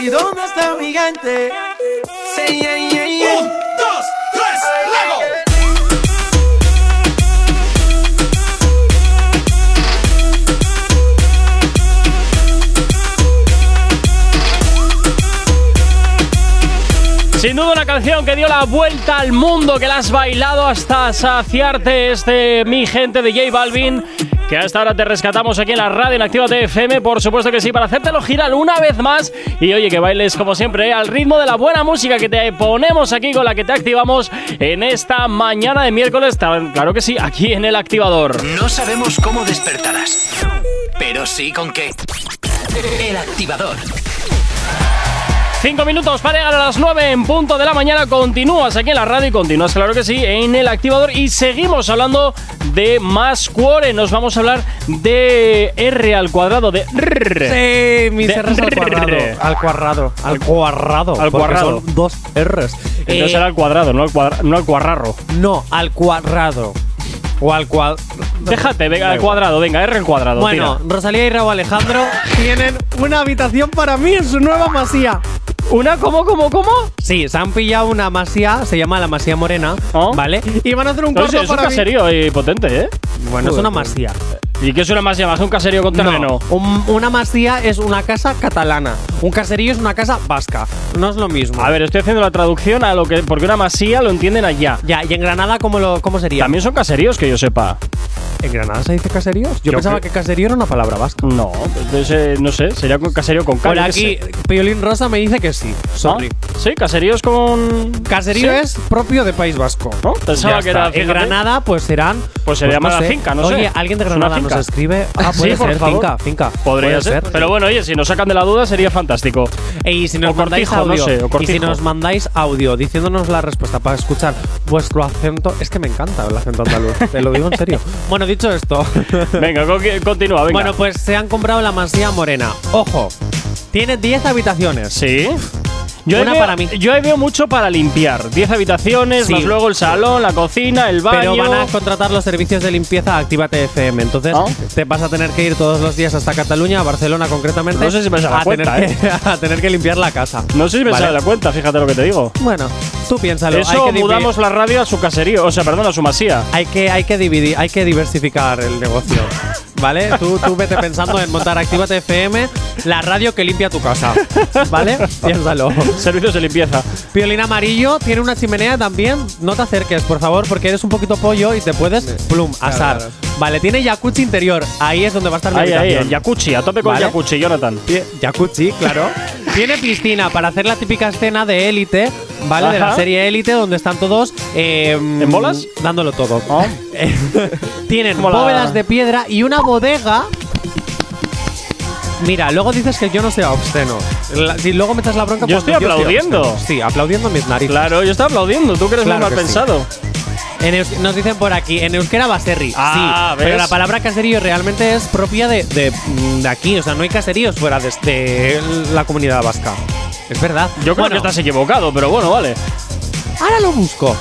¿Y dónde está mi gente? Sí, yeah, yeah, yeah. Un, dos, tres, Lego. Sin duda una canción que dio la vuelta al mundo, que la has bailado hasta saciarte. Este Mi Gente de J Balvin, que a esta hora te rescatamos aquí en la radio en Activa FM, por supuesto que sí, para hacértelo girar una vez más. Y oye, que bailes como siempre, ¿eh? al ritmo de la buena música que te ponemos aquí, con la que te activamos en esta mañana de miércoles. Claro que sí, aquí en el activador. No sabemos cómo despertarás, pero sí con qué. El activador. Cinco minutos para llegar a las 9 en punto de la mañana. Continúas aquí en la radio y continúas, claro que sí, en el activador. Y seguimos hablando de más cuore. Nos vamos a hablar de R al cuadrado, de R. Sí, mis De R's al cuadrado. Al cuadrado. Al cuadrado. Al cuadrado. Son dos R's. Entonces Eh, era al cuadrado, no al, cuadra- no al cuadrarro. No, al cuadrado. O al cuadrado. Déjate, venga, al cuadrado, venga, R al cuadrado. Bueno, tira. Rosalía y Raúl Alejandro tienen una habitación para mí en su nueva masía. ¿Una? ¿Cómo, cómo, cómo? Sí, se han pillado una masía, se llama la Masía Morena, ¿vale? Y van a hacer un No, cuarto sí, es un para caserío ahí potente, ¿eh? Bueno, es una masía. ¿Y qué es una masía? Más un caserío con terreno. No, un- una masía es una casa catalana. Un caserío es una casa vasca. No es lo mismo. A ver, estoy haciendo la traducción a lo que. Porque una masía lo entienden allá. Ya, ¿y en Granada cómo, lo, cómo sería? También son caseríos que yo sepa. ¿En Granada se dice caseríos? Yo, Yo pensaba que caserío era una palabra vasca. No, entonces eh, no sé, sería caserío con K. Por aquí, sé. Piolín Rosa me dice que sí. Sorry. ¿Ah? Sí, caseríos con. Caserío ¿Sí? es propio de País Vasco. ¿No? Pensaba Ya que era. está. En fíjate. Granada, pues serán. Pues se llama la sé. finca, no sé. Oye, alguien de Granada nos escribe. Ah, Sí, puede por ser, favor. finca, finca. Podría ser. Pero bueno, oye, si nos sacan de la duda sería fantástico. Y si nos O mandáis cortijo, no audio, sé, o y si cortijo. nos mandáis audio diciéndonos la respuesta para escuchar vuestro acento, es que me encanta el acento andaluz, te lo digo en serio. Bueno, dicho esto, Venga, con- continúa, venga. bueno, pues se han comprado la Masía Morena. Ojo, tiene 10 habitaciones. Sí. Yo Una veo- para mí. Yo ahí veo mucho para limpiar. 10 habitaciones, Sí. más luego el salón, la cocina, el baño. Pero van a contratar los servicios de limpieza a Actívate FM. Entonces, ¿Ah? te vas a tener que ir todos los días hasta Cataluña, a Barcelona concretamente. No sé si me sale a a cuenta, tener ¿eh? que, a tener que limpiar la casa. No sé si me Vale. sale la cuenta, fíjate lo que te digo. Bueno, tú piénsalo. Eso hay que mudamos la radio a su caserío, o sea, perdón, a su masía. Hay que, hay que dividir, hay que diversificar el negocio. ¿Vale? Tú, tú vete pensando en montar Actívate FM, la radio que limpia tu casa. ¿Vale? Piénsalo. Servicios de limpieza. Piolín amarillo tiene una chimenea también. No te acerques, por favor, porque eres un poquito pollo y te puedes, plum, asar. claro. Vale, tiene jacuzzi interior. Ahí es donde va a estar mi Ahí, ahí, habitación. el jacuzzi, a tope con Vale. jacuzzi, Jonathan. Jacuzzi, claro. Tiene piscina para hacer la típica escena de élite, ¿vale? De la serie élite, donde están todos. ¿En bolas? Dándolo todo. Oh. Tienen bóvedas de piedra y una bodega. Mira, luego dices que yo no sea obsceno. La- si luego me echas la bronca, Yo estoy soy aplaudiendo. obsceno. sí, aplaudiendo mis narices. Claro, yo estaba aplaudiendo, tú que eres Claro muy mal que sí. pensado. En eus- nos dicen por aquí, en euskera baserri. Ah, sí, pero la palabra caserío realmente es propia de, de, de aquí. O sea, no hay caseríos fuera de, de la comunidad vasca. Es verdad. Yo creo Bueno, que estás equivocado, pero bueno, vale. Ahora lo busco.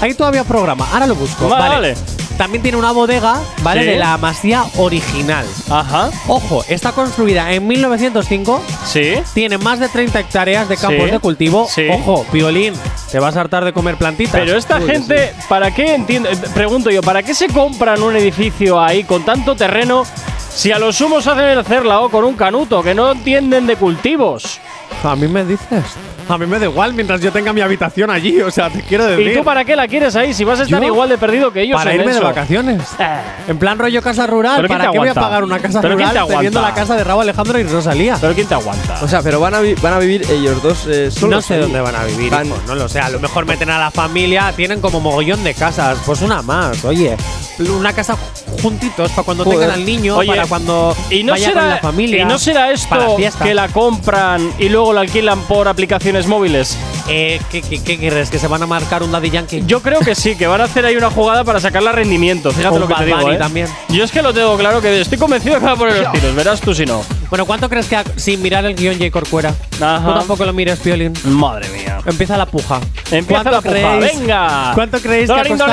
Hay todavía programa. Ahora lo busco. Vale, vale. También tiene una bodega, ¿vale? Sí. De la masía original. Ajá. Ojo, está construida en 1905. Sí. Tiene más de 30 hectáreas de campos Sí. de cultivo. Sí. Ojo, violín. Te vas a hartar de comer plantitas. Pero esta Uy, gente, ¿para qué entiendo? Pregunto yo, ¿para qué se compran un edificio ahí con tanto terreno si a lo sumo se hacen el cerlao con un canuto que no entienden de cultivos? A mí me dices. A mí me da igual mientras yo tenga mi habitación allí. O sea, te quiero decir. ¿Y tú para qué la quieres ahí si vas a estar Yo, igual de perdido que ellos Para en irme de eso? vacaciones. En plan rollo casa rural. ¿Pero quién ¿Para te qué voy a pagar una casa ¿Pero quién rural te teniendo aguanta? la casa de Raúl Alejandro y Rosalía? ¿Pero quién te aguanta? O sea, pero van a, vi- van a vivir ellos dos eh, solos. No sé ahí. dónde van a vivir, Van- hijo, no lo sé. A lo mejor meten a la familia, tienen como mogollón de casas. Pues una más, oye. Una casa juntitos para cuando Joder. tengan al niño, Oye, para cuando y no vaya será con la familia. y no será esto que la compran y luego la alquilan por aplicaciones móviles. Eh, ¿qué, qué, qué crees? ¿Que se van a marcar un Daddy Yankee? Yo creo que sí, que van a hacer ahí una jugada para sacarla a rendimiento. Fíjate lo que Bad te digo, ¿eh? también. Yo es que lo tengo claro que estoy convencido que va a poner los tiros. Verás tú si no. Bueno, ¿cuánto crees que ha- sin mirar el guion J. Corcuera? Ajá. Tú tampoco lo mires, Piolín. Madre mía. Empieza la puja. Empieza ¿Cuánto la puja. creéis- Venga. ¿Cuánto creéis que ha costado?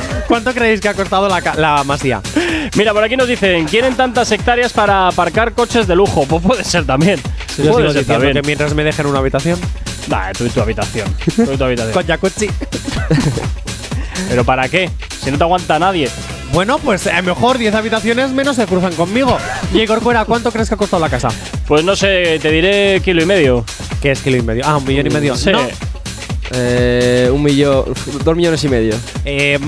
¿Cuánto creéis que ha costado la, la masía? Mira, por aquí nos dicen, quieren tantas hectáreas para aparcar coches de lujo. Pues puede ser también. Yo puede sigo ser diciendo también. que mientras me dejen una habitación. Nah, tú y tu habitación. Tú y tu habitación. Con jacuzzi. ¿Pero para qué? Si no te aguanta nadie. Bueno, pues a lo mejor 10 habitaciones menos se cruzan conmigo. J. Corcuera, ¿cuánto crees que ha costado la casa? Pues no sé, te diré kilo y medio. ¿Qué es kilo y medio? Ah, un millón y medio. Sí. No. Eh, un millón. Dos millones y medio. Eh,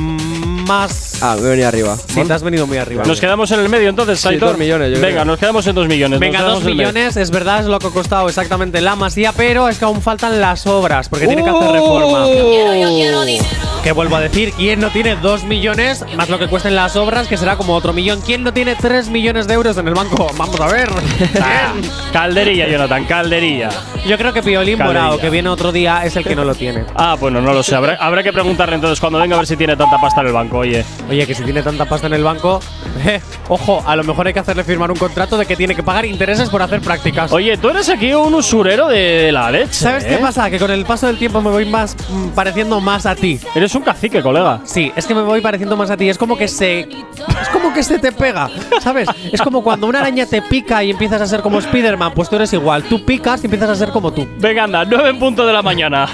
más. Ah, me venía arriba. Sí, te has venido muy arriba. Nos quedamos en el medio entonces, Sí, Aitor? dos millones, yo Venga, creo. nos quedamos en dos millones. Venga, dos millones, es verdad, es lo que ha costado exactamente la masía, pero es que aún faltan las obras, porque tiene que hacer ¡Oh! reforma. Que vuelvo a decir, ¿quién no tiene dos millones más lo que cuesten las obras, que será como otro millón? ¿Quién no tiene tres millones de euros en el banco? Vamos a ver. Ah, calderilla, Jonathan, calderilla. Yo creo que Piolín Calderilla. Morao, que viene otro día, es el que no lo tiene. Ah, bueno, no lo sé. Habrá, habrá que preguntarle entonces cuando venga a ver si tiene tanta pasta en el banco, oye. Oye, que si tiene tanta pasta en el banco, eh, ojo, a lo mejor hay que hacerle firmar un contrato de que tiene que pagar intereses por hacer prácticas. Oye, tú eres aquí un usurero de la leche. ¿Sabes qué ¿eh? pasa? Que con el paso del tiempo me voy más mm, pareciendo más a ti. Eres un cacique, colega. Sí, es que me voy pareciendo más a ti. Es como que se. Es como que se te pega, ¿sabes? Es como cuando una araña te pica y empiezas a ser como Spider-Man, pues tú eres igual. Tú picas y empiezas a ser como tú. Venga, anda, nueve en punto de la mañana.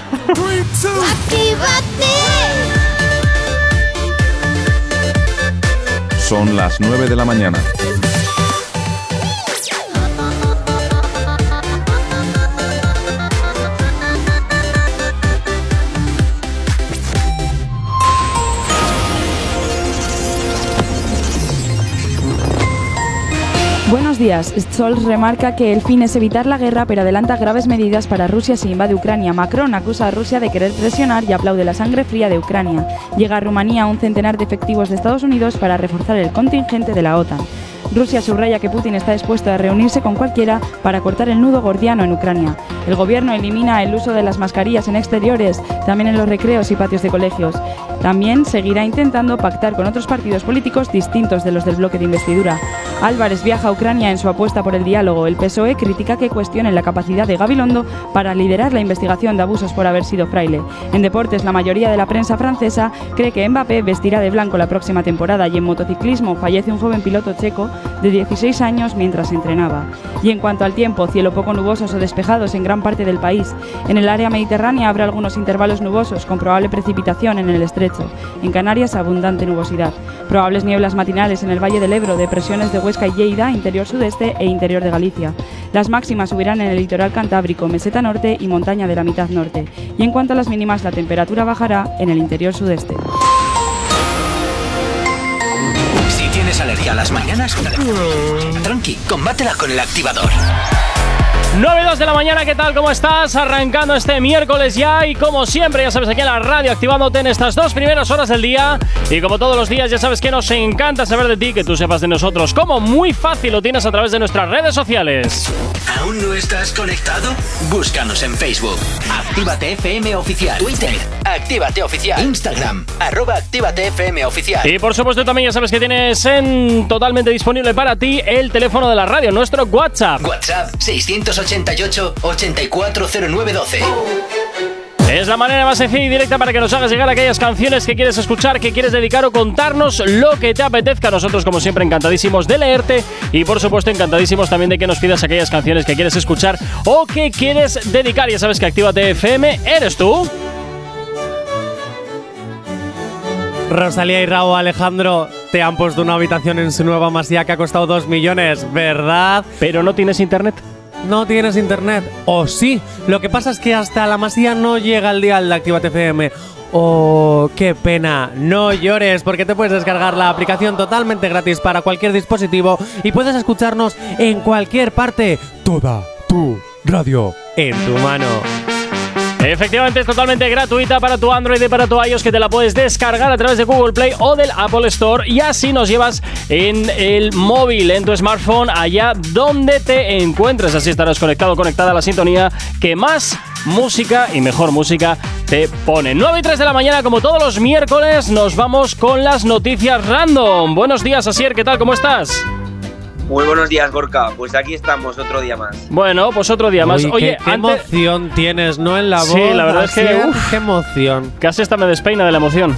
Son las 9 de la mañana. Días. Scholz remarca que el fin es evitar la guerra, pero adelanta graves medidas para Rusia si invade Ucrania. Macron acusa a Rusia de querer presionar y aplaude la sangre fría de Ucrania. Llega a Rumanía un centenar de efectivos de Estados Unidos para reforzar el contingente de la OTAN. Rusia subraya que Putin está dispuesto a reunirse con cualquiera para cortar el nudo gordiano en Ucrania. El gobierno elimina el uso de las mascarillas en exteriores, también en los recreos y patios de colegios. También seguirá intentando pactar con otros partidos políticos distintos de los del bloque de investidura. Álvarez viaja a Ucrania en su apuesta por el diálogo. El PSOE critica que cuestionen la capacidad de Gabilondo para liderar la investigación de abusos por haber sido fraile. En deportes, la mayoría de la prensa francesa cree que Mbappé vestirá de blanco la próxima temporada y en motociclismo fallece un joven piloto checo de 16 años mientras entrenaba. Y en cuanto al tiempo, cielo poco nubosos o despejados en gran parte del país. En el área mediterránea habrá algunos intervalos nubosos con probable precipitación en el estrecho. En Canarias, abundante nubosidad. Probables nieblas matinales en el Valle del Ebro, depresiones de Huesca y Lleida, interior sudeste e interior de Galicia. Las máximas subirán en el litoral cantábrico, meseta norte y montaña de la mitad norte. Y en cuanto a las mínimas, la temperatura bajará en el interior sudeste. Si tienes alergia a las mañanas, tranqui, combátela con el activador. 9 2 de la mañana, ¿qué tal? ¿Cómo estás? Arrancando este miércoles ya y como siempre, ya sabes, aquí en la radio activándote en estas dos primeras horas del día. Y como todos los días, ya sabes que nos encanta saber de ti, que tú sepas de nosotros. Como muy fácil lo tienes a través de nuestras redes sociales. ¿Aún no estás conectado? Búscanos en Facebook. Actívate FM Oficial. Twitter. Actívate Oficial. Instagram. Arroba Actívate FM Oficial. Y por supuesto también ya sabes que tienes en totalmente disponible para ti el teléfono de la radio, nuestro WhatsApp. WhatsApp 688 840912. Es la manera más sencilla y directa para que nos hagas llegar aquellas canciones que quieres escuchar, que quieres dedicar o contarnos lo que te apetezca. Nosotros, como siempre, encantadísimos de leerte y, por supuesto, encantadísimos también de que nos pidas aquellas canciones que quieres escuchar o que quieres dedicar. Ya sabes que Actívate FM eres tú. Rosalía y Raúl Alejandro te han puesto una habitación en su nueva masía que ha costado 2 millones, ¿verdad? Pero no tienes internet. No tienes internet. O sí. Lo que pasa es que hasta la masía no llega el día de Actívate FM. Oh, qué pena. No llores porque te puedes descargar la aplicación totalmente gratis para cualquier dispositivo y puedes escucharnos en cualquier parte. Toda tu radio en tu mano. Efectivamente, es totalmente gratuita para tu Android y para tu iOS, que te la puedes descargar a través de Google Play o del Apple Store. Y así nos llevas en el móvil, en tu smartphone, allá donde te encuentres. Así estarás conectado, conectada a la sintonía que más música y mejor música te pone. 9 y 3 de la mañana, como todos los miércoles, nos vamos con las noticias random. Buenos días, Asier, ¿qué tal? ¿Cómo estás? Muy buenos días, Gorka. Pues aquí estamos otro día más. Bueno, pues otro día más. Uy, Oye, qué, qué antes- emoción tienes, ¿no? En la voz. Sí, la verdad es que, uf. qué emoción. Casi hasta me despeina de la emoción.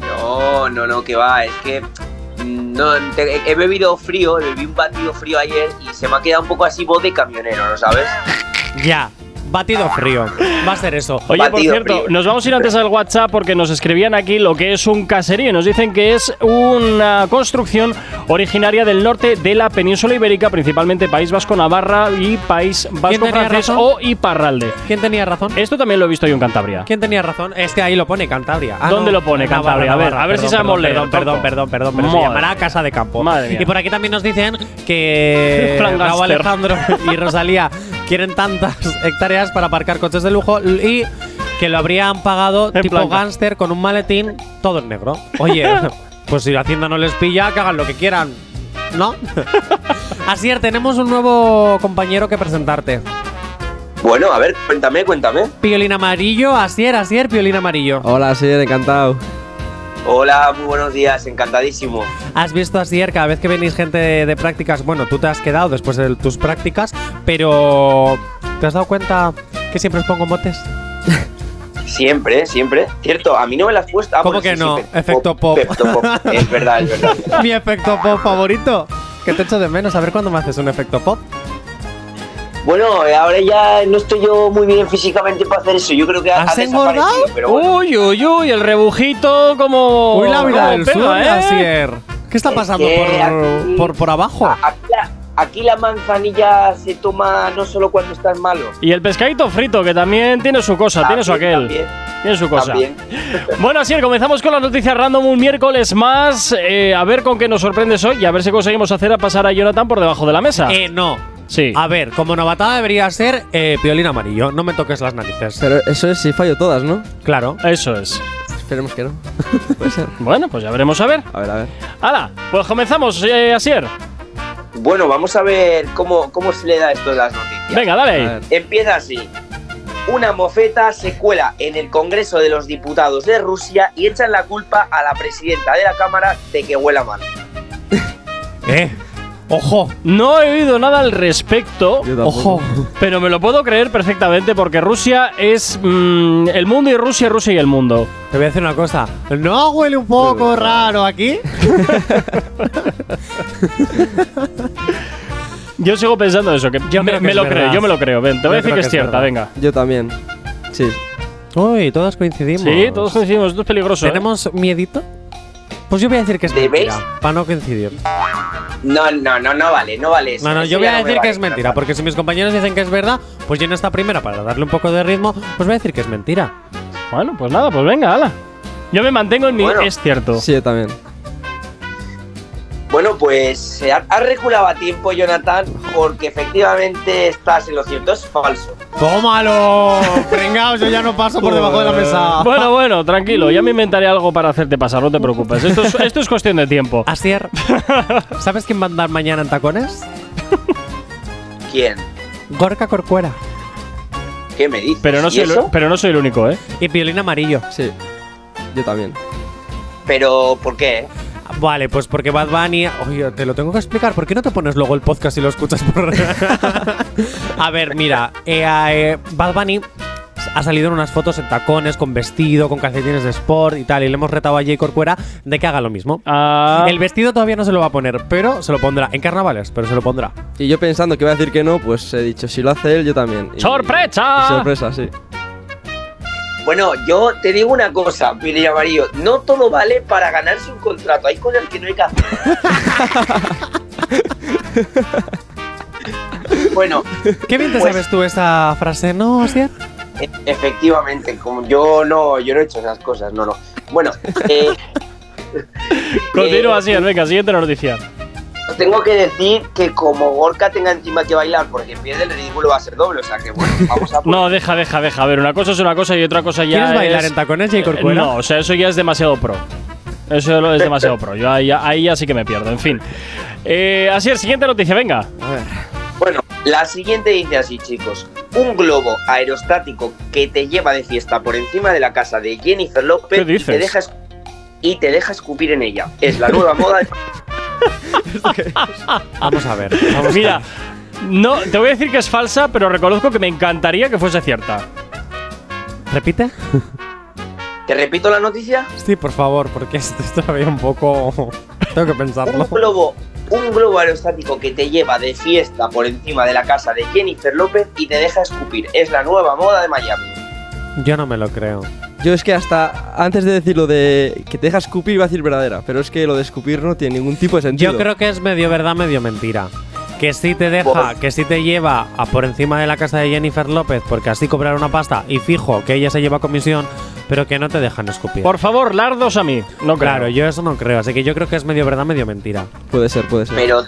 No, no, no, que va. Es que mm, no, te- he bebido frío, bebí un batido frío ayer y se me ha quedado un poco así voz de camionero, ¿no sabes? Ya, batido frío. Va a ser eso. Oye, por cierto, frío. nos vamos a ir antes al WhatsApp porque nos escribían aquí lo que es un caserío. Nos dicen que es una construcción originaria del norte de la península ibérica, principalmente País Vasco, Navarra y País Vasco francés razón? o Iparralde. ¿Quién tenía razón? Esto también lo he visto yo en Cantabria. ¿Quién tenía razón? Es que ahí lo pone Cantabria. Ah, ¿Dónde no, lo pone Navarra, Cantabria? A ver, Navarra. a ver si sabemos perdón, leer, Perdón, perdón, perdón, perdón, pero se llamará Casa de Campo. Madre mía. Y por aquí también nos dicen que Raúl. Alejandro y Rosalía quieren tantas hectáreas para aparcar coches de lujo y que lo habrían pagado En tipo blanco. gánster con un maletín todo en negro. Oye, pues si la Hacienda no les pilla, que hagan lo que quieran. ¿No? Asier, tenemos un nuevo compañero que presentarte. Bueno, a ver, cuéntame, cuéntame. Piolín amarillo, Asier, Asier, piolín amarillo. Hola, sí, encantado. Hola, muy buenos días, encantadísimo. Has visto Asier, cada vez que venís gente de, de prácticas, bueno, tú te has quedado después de tus prácticas, pero ¿te has dado cuenta que siempre os pongo motes? Siempre, siempre. Cierto, a mí no me las has puesto. Ah, ¿Cómo que sí, no? sí, Efecto pop. efecto pop. Es verdad, es verdad. Mi efecto pop favorito. Que te echo de menos. A ver cuándo me haces un efecto pop. Bueno, eh, ahora ya no estoy yo muy bien físicamente para hacer eso. Yo creo que ha, ¿Has ha engordado? pero bueno. Uy, uy, uy, el rebujito como. Uy, la vida del sur, ¿eh? Asier. ¿Qué está Es pasando que por, aquí- por, por abajo? Aquí la, aquí la manzanilla se toma no solo cuando estás malo. Y el pescadito frito, que también tiene su cosa, tiene su aquel. también, Tiene su cosa. también. Bueno, así comenzamos con las noticias random un miércoles más. Eh, a ver con qué nos sorprendes hoy y a ver si conseguimos hacer a pasar a Jonathan por debajo de la mesa. Eh, no. Sí. A ver, como novatada debería ser eh, piolín amarillo. No me toques las narices. Pero eso es si fallo todas, ¿no? Claro. Eso es. Esperemos que no. Puede ser. Bueno, pues ya veremos a ver. A ver, a ver. ¡Hala! Pues comenzamos, eh, Asier. Bueno, vamos a ver cómo, cómo se le da esto de las noticias. Venga, dale. Empieza así. Una mofeta se cuela en el Congreso de los Diputados de Rusia y echan la culpa a la presidenta de la Cámara de que huela mal. Eh. Ojo. No he oído nada al respecto. Ojo. Pero me lo puedo creer perfectamente porque Rusia es mm, el mundo y Rusia, Rusia y el mundo. Te voy a decir una cosa. ¿No huele un poco raro aquí? Yo sigo pensando eso, que Yo me, creo que me es lo verdad. creo, yo me lo creo. Ven, te voy a Yo decir creo que que es es cierta, verdad. venga. Yo también. Sí. Uy, todos coincidimos. Sí, todos coincidimos, esto es peligroso. ¿eh? ¿Tenemos miedito? Pues yo voy a decir que es ¿Debéis? mentira. Para no coincidir. No, no, no, no vale, no vale eso. No, no, Eso yo voy a no decir que vale, es mentira. Porque si mis compañeros dicen que es verdad, pues yo en esta primera, para darle un poco de ritmo, pues voy a decir que es mentira. Bueno, pues nada, pues venga, hala. Yo me mantengo en mi Bueno. es cierto. Sí, yo también. Bueno, pues ha- has reculado a tiempo, Jonathan, porque efectivamente estás en lo cierto, es falso. ¡Tómalo! Pringaos, yo ya no paso por debajo de la mesa. Bueno, bueno, tranquilo, ya me inventaré algo para hacerte pasar, no te preocupes. Esto es, esto es cuestión de tiempo. Asier, ¿sabes quién va a andar mañana en tacones? ¿Quién? Gorka Corcuera. ¿Qué me dices? Pero no, ¿Y soy el, pero no soy el único, ¿eh? Y piolín amarillo. Sí. Yo también. Pero, ¿por qué? Vale, pues porque Bad Bunny. Oye, te lo tengo que explicar. ¿Por qué no te pones luego el podcast y lo escuchas por.? a ver, mira. eh, eh, Bad Bunny ha salido en unas fotos en tacones, con vestido, con calcetines de sport y tal. Y le hemos retado a Jay Corcuera de que haga lo mismo. Ah, El vestido todavía no se lo va a poner, pero se lo pondrá. En carnavales, pero se lo pondrá. Y yo pensando que iba a decir que no, pues he dicho, si lo hace él, yo también. Y- ¡Sorpresa! y sorpresa, sí. Bueno, yo te digo una cosa, Pili Amarillo, no todo vale para ganarse un contrato, hay cosas que no hay que hacer. bueno, Qué bien te Pues- sabes tú esa frase, ¿no, Asier? e- efectivamente, como yo no, yo no he hecho esas cosas, no, no. Bueno, eh, Continúa eh, así, venga, siguiente noticia. Tengo que decir que como Gorka tenga encima que bailar porque pierde el ridículo va a ser doble. O sea que bueno, vamos a. No, deja, deja, deja. A ver, una cosa es una cosa y otra cosa ya ¿Quieres bailar en tacones. Eh, Corcuera? No, o sea, eso ya es demasiado pro. Eso lo- es demasiado pro. Yo ahí, ya- ahí ya sí que me pierdo. En fin. Eh, así es, siguiente noticia, venga. Bueno, la siguiente dice así, chicos. Un globo aerostático que te lleva de fiesta por encima de la casa de Jennifer López ¿Qué y te dices? deja y te deja escupir en ella. Es la nueva moda. de- Vamos a ver. Vamos Mira, a no, te voy a decir que es falsa, pero reconozco que me encantaría que fuese cierta. ¿Repite? ¿Te repito la noticia? Sí, por favor, porque esto es todavía un poco. Tengo que pensarlo. Un globo, un globo aerostático que te lleva de fiesta por encima de la casa de Jennifer López y te deja escupir. Es la nueva moda de Miami. Yo no me lo creo. Yo es que hasta antes de decir lo de que te deja escupir iba a decir verdadera, pero es que lo de escupir no tiene ningún tipo de sentido. Yo creo que es medio verdad, medio mentira. Que sí te deja, que sí te lleva a por encima de la casa de Jennifer López, porque así cobrar una pasta y fijo que ella se lleva comisión, pero que no te dejan escupir. Por favor, lardos a mí. No creo. Claro, yo eso no creo, así que yo creo que es medio verdad, medio mentira. Puede ser, puede ser. Pero,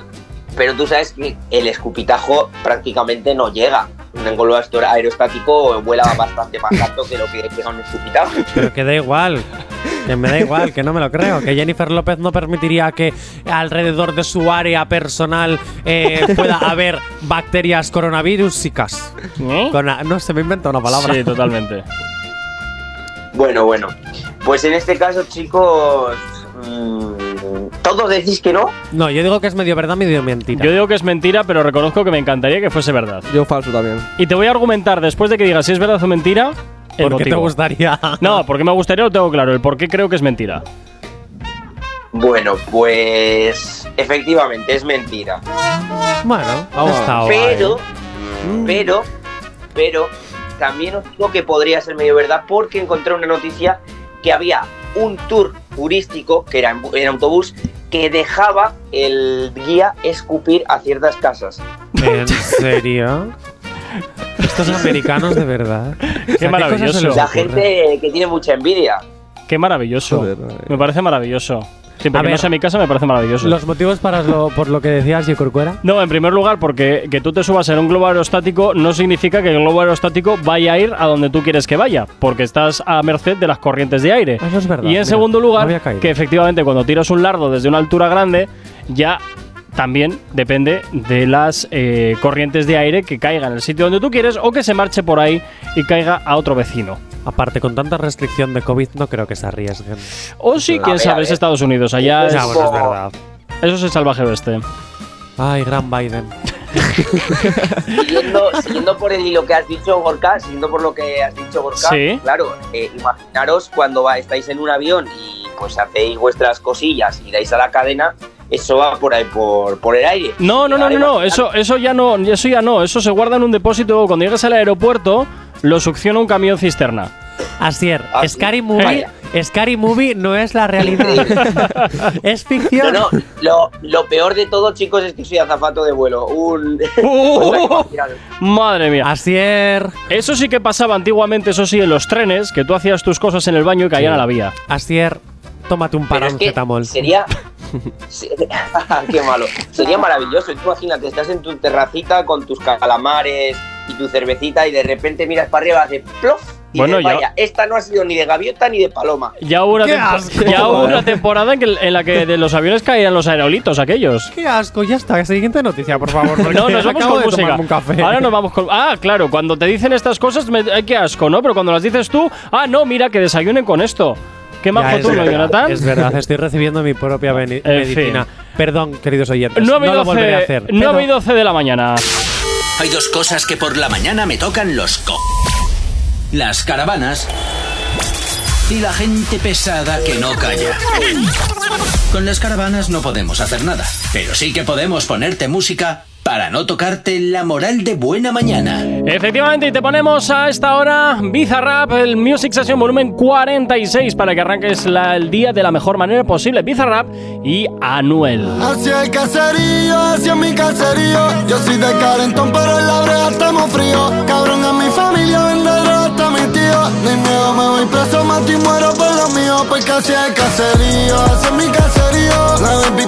pero tú sabes que el escupitajo prácticamente no llega. Un globo aerostático vuela bastante más alto que lo que llega un escupitajo. Pero que da igual. Que me da igual, que no me lo creo. Que Jennifer López no permitiría que alrededor de su área personal eh, pueda haber bacterias coronavirusicas. Corona- no se me inventa una palabra. Sí, totalmente. Bueno, bueno. Pues en este caso, chicos, todos decís que no. No, yo digo que es medio verdad, medio mentira. Yo digo que es mentira, pero reconozco que me encantaría que fuese verdad. Yo falso también. Y te voy a argumentar después de que digas si es verdad o mentira. El ¿Por qué te gustaría? No, porque me gustaría, lo tengo claro. El por qué creo que es mentira. Bueno, pues efectivamente es mentira. Bueno, está guay. Pero, pero, pero, también os digo que podría ser medio verdad porque encontré una noticia que había un tour turístico, que era en, bu- en autobús, que dejaba el guía escupir a ciertas casas. ¿En serio? Estos americanos de verdad. O sea, ¿qué maravilloso. les La gente que tiene mucha envidia. Qué maravilloso. Joder, me parece maravilloso. Siempre A que no ver, sea mi casa me parece maravilloso. ¿Los motivos para lo, por lo que decías. Corcuera? No, en primer lugar, porque que tú te subas en un globo aerostático no significa que el globo aerostático vaya a ir a donde tú quieres que vaya, porque estás a merced de las corrientes de aire. Eso es verdad. Y en mira, segundo lugar, que efectivamente cuando tiras un lardo desde una altura grande, ya también depende de las eh, corrientes de aire que caiga en el sitio donde tú quieres o que se marche por ahí y caiga a otro vecino. Aparte, con tanta restricción de COVID, no creo que se arriesguen. O sí, quién sabe, a es ver. Estados Unidos, allá Es es, Ya, bueno, es verdad. eso es el salvaje oeste. Ay, gran Biden. Siguiendo, siguiendo por el hilo que has dicho, Gorka, siguiendo por lo que has dicho, Gorka, Sí. claro, eh, imaginaros cuando va- estáis en un avión y pues hacéis vuestras cosillas y dais a la cadena, eso va por ahí, por, por el aire. No, no, no, no, no, eso, eso ya no, eso ya no, eso se guarda en un depósito. Cuando llegas al aeropuerto, lo succiona un camión cisterna. Asier, Ah. Scary Movie, Scary Movie no es la realidad. es No, ficción. no, lo, lo peor de todo, chicos, es que soy azafato de vuelo. Un. Uh, madre mía. Asier. Eso sí que pasaba antiguamente, eso sí, en los trenes, que tú hacías tus cosas en el baño y caían Sí. a la vía. Asier, tómate un Pero es que paracetamol. sería. Qué malo. Sería maravilloso. Tú imagínate, estás en tu terracita con tus calamares y tu cervecita y de repente miras para arriba, hace plof. Y Bueno, dices, ya- vaya, esta no ha sido ni de gaviota ni de paloma. Ya hubo una, ¡Qué tempo- asco! ya hubo una temporada en, que- en la que de los aviones caían los aerolitos aquellos. Qué asco, ya está. Siguiente noticia, por favor. No, nos vamos acabo con música. un café. Ahora nos vamos con. Ah, claro, cuando te dicen estas cosas, me, ay, qué asco, ¿no? Pero cuando las dices tú, ah, no, mira, que desayunen con esto. Qué majo es tú, ¿no, Jonathan? Es verdad, estoy recibiendo mi propia medicina. Perdón, queridos oyentes. 9 y no lo volveré a 12, hacer. 9 y pero- 12 de la mañana. Hay dos cosas que por la mañana me tocan los co. Las caravanas y la gente pesada que no calla. Con las caravanas no podemos hacer nada, pero sí que podemos ponerte música para no tocarte la moral de buena mañana. Efectivamente, y te ponemos a esta hora Bizarrap, el Music Session volumen 46, para que arranques la- el día de la mejor manera posible. Bizarrap y Anuel. Hacia el caserío, hacia mi caserío. Yo soy de Carentón, pero en la brea estamos fríos. Cabrón, a mi familia vende droga hasta mi tío. Ni miedo, me voy preso, mato y muero por lo mío. Porque hacia el caserío, hacia mi caserío. La baby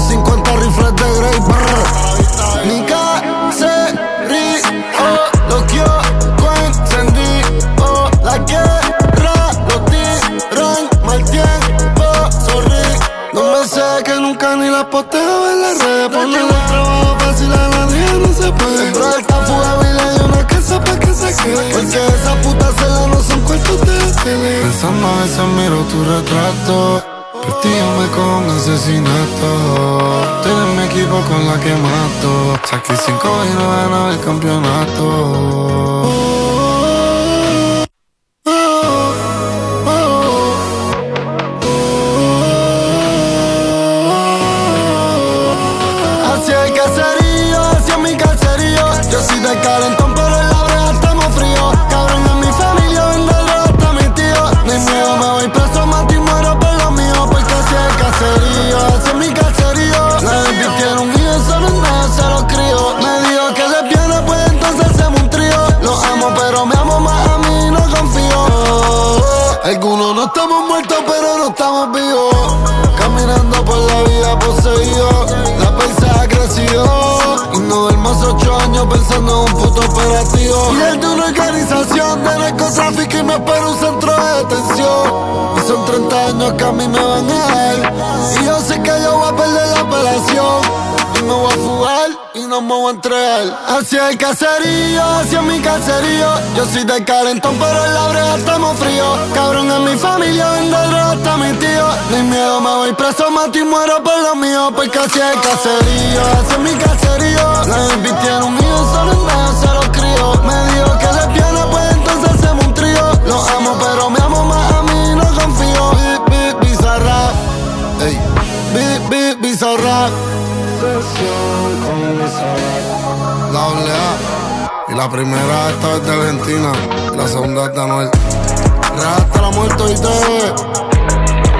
50 rifles de Grey Brr. Mi caserío, los kioscos encendidos, la guerra, los tiran mal tiempo, sorry. No me sé que nunca ni la posteo en las redes, ponen un trabajo fácil a la línea no se puede. Dentro de esta fuga vida y una casa pa' que se quede, porque esas putas celas no son cuartos de tele. Pensando a veces miro tu retrato. Por ti yo me con asesinato. Tú eres mi equipo con la que mato. Saqué cinco y no ganaba el campeonato. Caserío, hacia mi caserío. Yo soy de calentón, pero en la breja estamos fríos. Cabrón, en mi familia vende droga hasta mi tío. Ni miedo, me voy preso, mato y muero por lo mío. Porque hacia el caserío, hacia mi caserío. La un hijo, solo en nada se lo crío. Me dijo que le viene, pues entonces hacemos un trío. Lo amo, pero me amo más a mí, no confío. Bi, bi, bizarra. Ey, bi, bi, bizarra. La primera esta es de Argentina. La segunda es de Anuel. La muerte y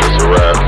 Ahí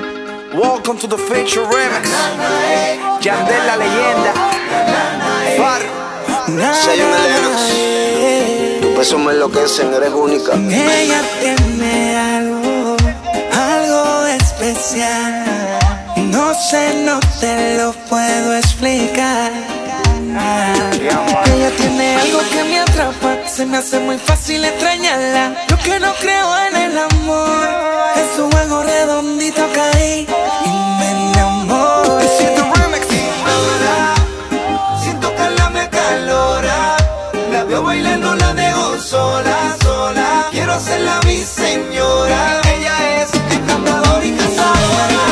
Welcome to the Feature Remix. Yandel la leyenda. Far. Sello Melenas. Tu peso me enloquecen, eres única. Ella tiene algo, algo especial. No sé, no te lo puedo explicar. Ella tiene algo que me atrapa, se me hace muy fácil extrañarla. Yo que no creo en el amor, en su juego redondito caí y me enamoré. Siento que la me calora. La veo bailando, la dejo sola, sola. Quiero hacerla mi señora. Ella es encantadora y cazadora.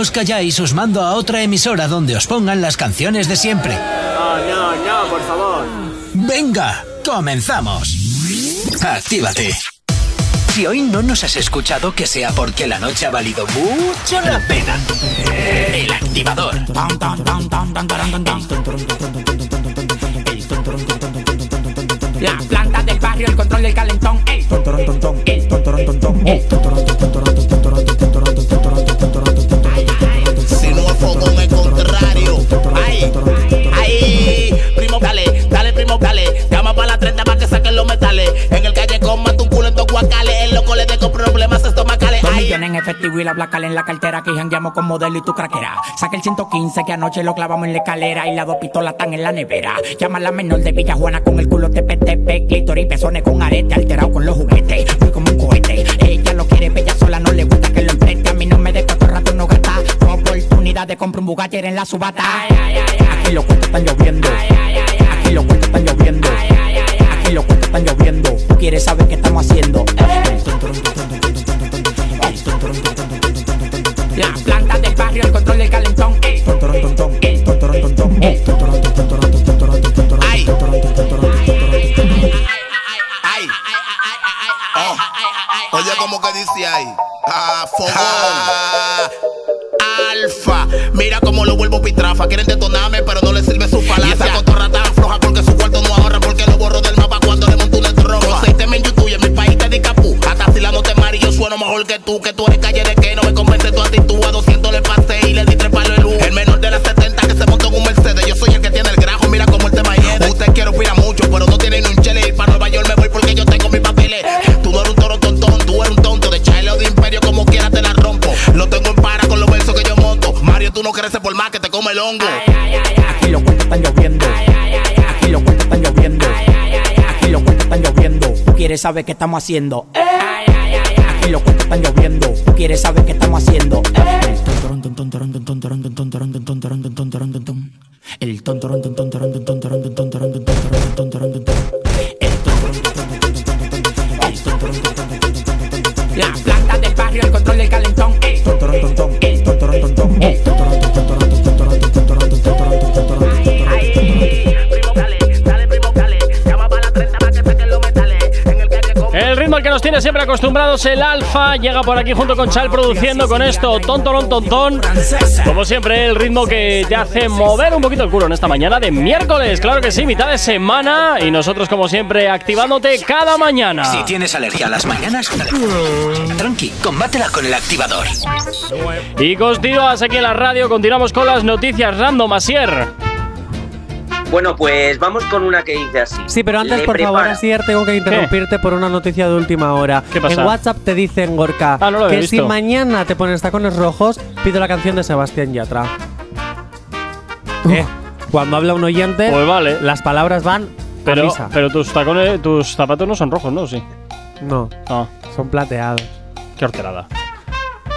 Os calláis, os mando a otra emisora donde os pongan las canciones de siempre. No, no, no, por favor. Venga, comenzamos. Actívate. Si hoy no nos has escuchado, que sea porque la noche ha valido mucho la pena. El activador. La planta del barrio, el control del calentón. ey. En el callejón mata un culo en dos guacales. El loco le dejo problemas estomacales. Dos millones en efectivo y la placa en la cartera. Aquí jangueamos con modelo y tu craquera. Saca el 115 que anoche lo clavamos en la escalera. Y las dos pistolas están en la nevera. Llama a la menor de Villa Juana con el culo tepe. Clítoris y pezones con arete. Alterado con los juguetes. Muy como un cohete. Ella lo quiere bella sola. No le gusta que lo empreste. A mí no me de cuatro rato no gasta. Oportunidad de comprar un Bugatti en la subata. Aquí los cuentos están lloviendo. Aquí los cuentos están lloviendo. Están lloviendo. Tú quieres saber qué estamos haciendo. La planta del barrio, el control del calentón. Oh, Oye, como que dice ahí. Ah, fogón. Alfa, mira cómo lo vuelvo pitrafa. Quieren detonarme, pero no les hongo. Aquí los cuentos están lloviendo. Aquí los cuentos están lloviendo. Aquí los cuentos están lloviendo. Tú quieres saber qué estamos haciendo. Aquí los cuentos están lloviendo. Tú quieres saber qué estamos haciendo. El Alfa llega por aquí junto con Chal produciendo con esto Tontorón Tontón. Como siempre, el ritmo que te hace mover un poquito el culo en esta mañana de miércoles. Claro que sí, mitad de semana. Y nosotros, como siempre, activándote cada mañana. Si tienes alergia a las mañanas, tranqui, combátela con el activador. Y continúas aquí en la radio, continuamos con las noticias random, Asier. Bueno, pues vamos con una que dice así. Sí, pero antes, Le por favor, prepara- Asier, tengo que interrumpirte por una noticia de última hora. ¿Qué pasa? En WhatsApp te dicen, Gorka, Ah, no que si mañana te pones tacones rojos, pido la canción de Sebastián Yatra. Eh, cuando habla un oyente, Pues vale. las palabras van a Pero, misa. pero tus tacones, tus zapatos no son rojos, ¿no? Sí. No, Ah, son plateados. qué horterada.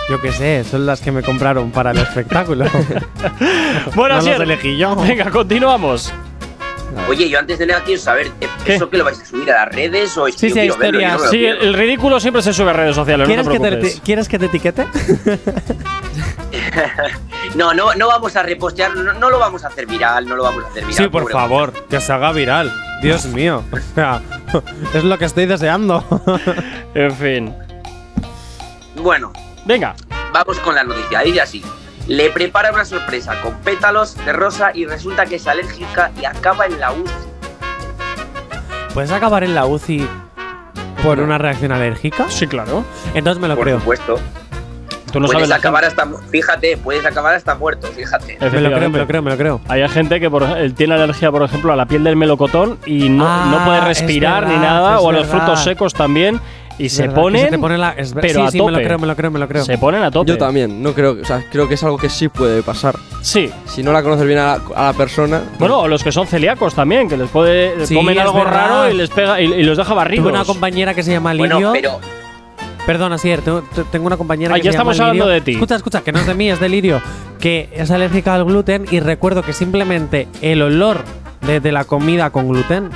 Yo qué sé, son las que me compraron para el espectáculo. Bueno, no los Asier, elegí yo. Venga, continuamos. Oye, yo antes de nada quiero saber, ¿eh, ¿eso que lo vais a subir a las redes o es que Sí, yo sí, verlo, yo no Sí, el, ridículo siempre se sube a redes sociales, no te ¿Quieres, que te. ¿Quieres que te etiquete? No, no, no vamos a repostear, no, no lo vamos a hacer viral, no lo vamos a hacer viral. Sí, por favor, que se haga viral. Dios mío. O sea, es lo que estoy deseando. en fin. Bueno, venga. Vamos con la noticia. Dice así: Le prepara una sorpresa con pétalos de rosa y resulta que es alérgica y acaba en la UCI. ¿Puedes acabar en la UCI por una reacción alérgica? Sí, claro. Entonces me lo Por creo. supuesto. Tú no puedes sabes acabar hasta. Fíjate, puedes acabar hasta muerto, fíjate. Me lo creo, me lo creo, me lo creo. Hay gente que por, tiene alergia, por ejemplo, a la piel del melocotón y no, Ah, no puede es respirar ni verdad, nada, es o a los verdad. frutos secos también, y se ponen. se te pone la- es pero sí, a sí, tope. me lo creo, me lo creo, me lo creo. Se ponen a tope. Yo también, no creo, o sea, creo que es algo que sí puede pasar. Sí. Si no la conoces bien a la, a la persona. Bueno, o los que son celíacos también, que les puede Sí, comen algo verdad. raro y les pega y, y los deja barridos. Tuve una compañera que se llama Bueno, Lirio. pero- Perdona, Sier, tengo, te- tengo una compañera Ah, que ya se estamos llama hablando Lirio. de ti. Escucha, escucha, que no es de mí, es de Lirio. Que es alérgica al gluten y recuerdo que simplemente el olor de, de la comida con gluten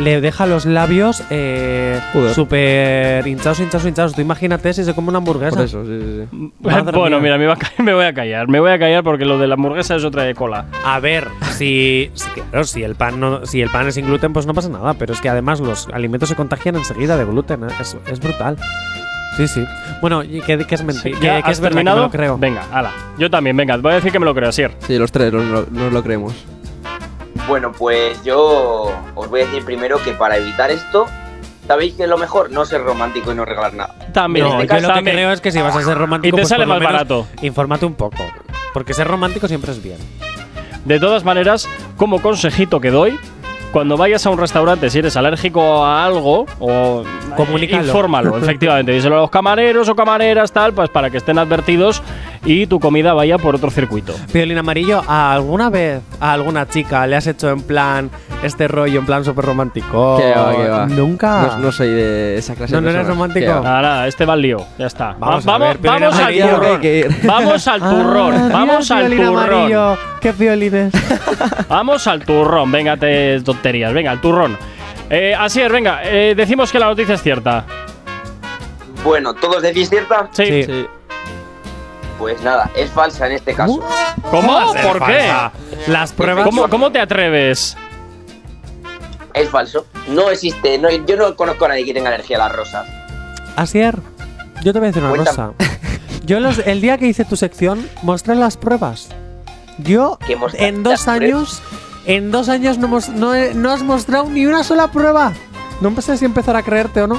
le deja los labios eh, súper hinchados, hinchados, hinchados. Tú imagínate si se come una hamburguesa. Por eso, sí, sí, sí. Bueno, mía. mira, me, a voy a callar. Me voy a callar porque lo de la hamburguesa es otra de cola. A ver, si, si, claro, si el pan no, si el pan es sin gluten, pues no pasa nada. Pero es que además los alimentos se contagian enseguida de gluten. ¿eh? Es, es brutal. Sí, sí. Bueno, y que, que es mentira. ¿Ya que, que has es verdad, que terminado? me lo creo. Venga, ala. Yo también, venga, voy a decir que me lo creo, Asier. Sí, los tres nos lo, nos lo creemos. Bueno, pues yo os voy a decir primero que para evitar esto, ¿sabéis qué es lo mejor? No ser romántico y no regalar nada. También. En No, este yo caso- lo que creo es que si vas a ser romántico, Y te pues sale por lo más menos barato. Infórmate un poco. Porque ser romántico siempre es bien. De todas maneras, como consejito que doy, cuando vayas a un restaurante, si eres alérgico a algo, o Comunícalo. infórmalo, efectivamente. Díselo a los camareros o camareras, tal, pues para que estén advertidos y tu comida vaya por otro circuito. Piolín Amarillo, ¿a ¿alguna vez a alguna chica le has hecho en plan este rollo, en plan súper romántico? Que va, que va. Nunca. No, no soy de esa clase ¿No, de no eres romántico? Nada, este va al lío, ya está. Vamos a ver, vamos al. Que turrón. que. Vamos al turrón, Ah, vamos mira el al Piolín turrón. Amarillo. ¿Qué piolines? Vamos al turrón, venga, te tonterías, venga, al turrón. Eh, así es, venga, eh, decimos que la noticia es cierta. Bueno, ¿todos decís cierta? Sí. Sí. Pues nada, es falsa en este caso. ¿Cómo? ¿Por qué? Las pruebas. ¿Cómo, cómo te atreves? Es falso. No existe, no, yo no conozco a nadie que tenga alergia a las rosas. Asier, yo te voy a decir una Cuéntame. cosa. Yo los, el día que hice tu sección mostré las pruebas. Yo ¿Qué mostraste en dos años, en dos años no, no, no has mostrado ni una sola prueba. No sé si empezar a creerte o no.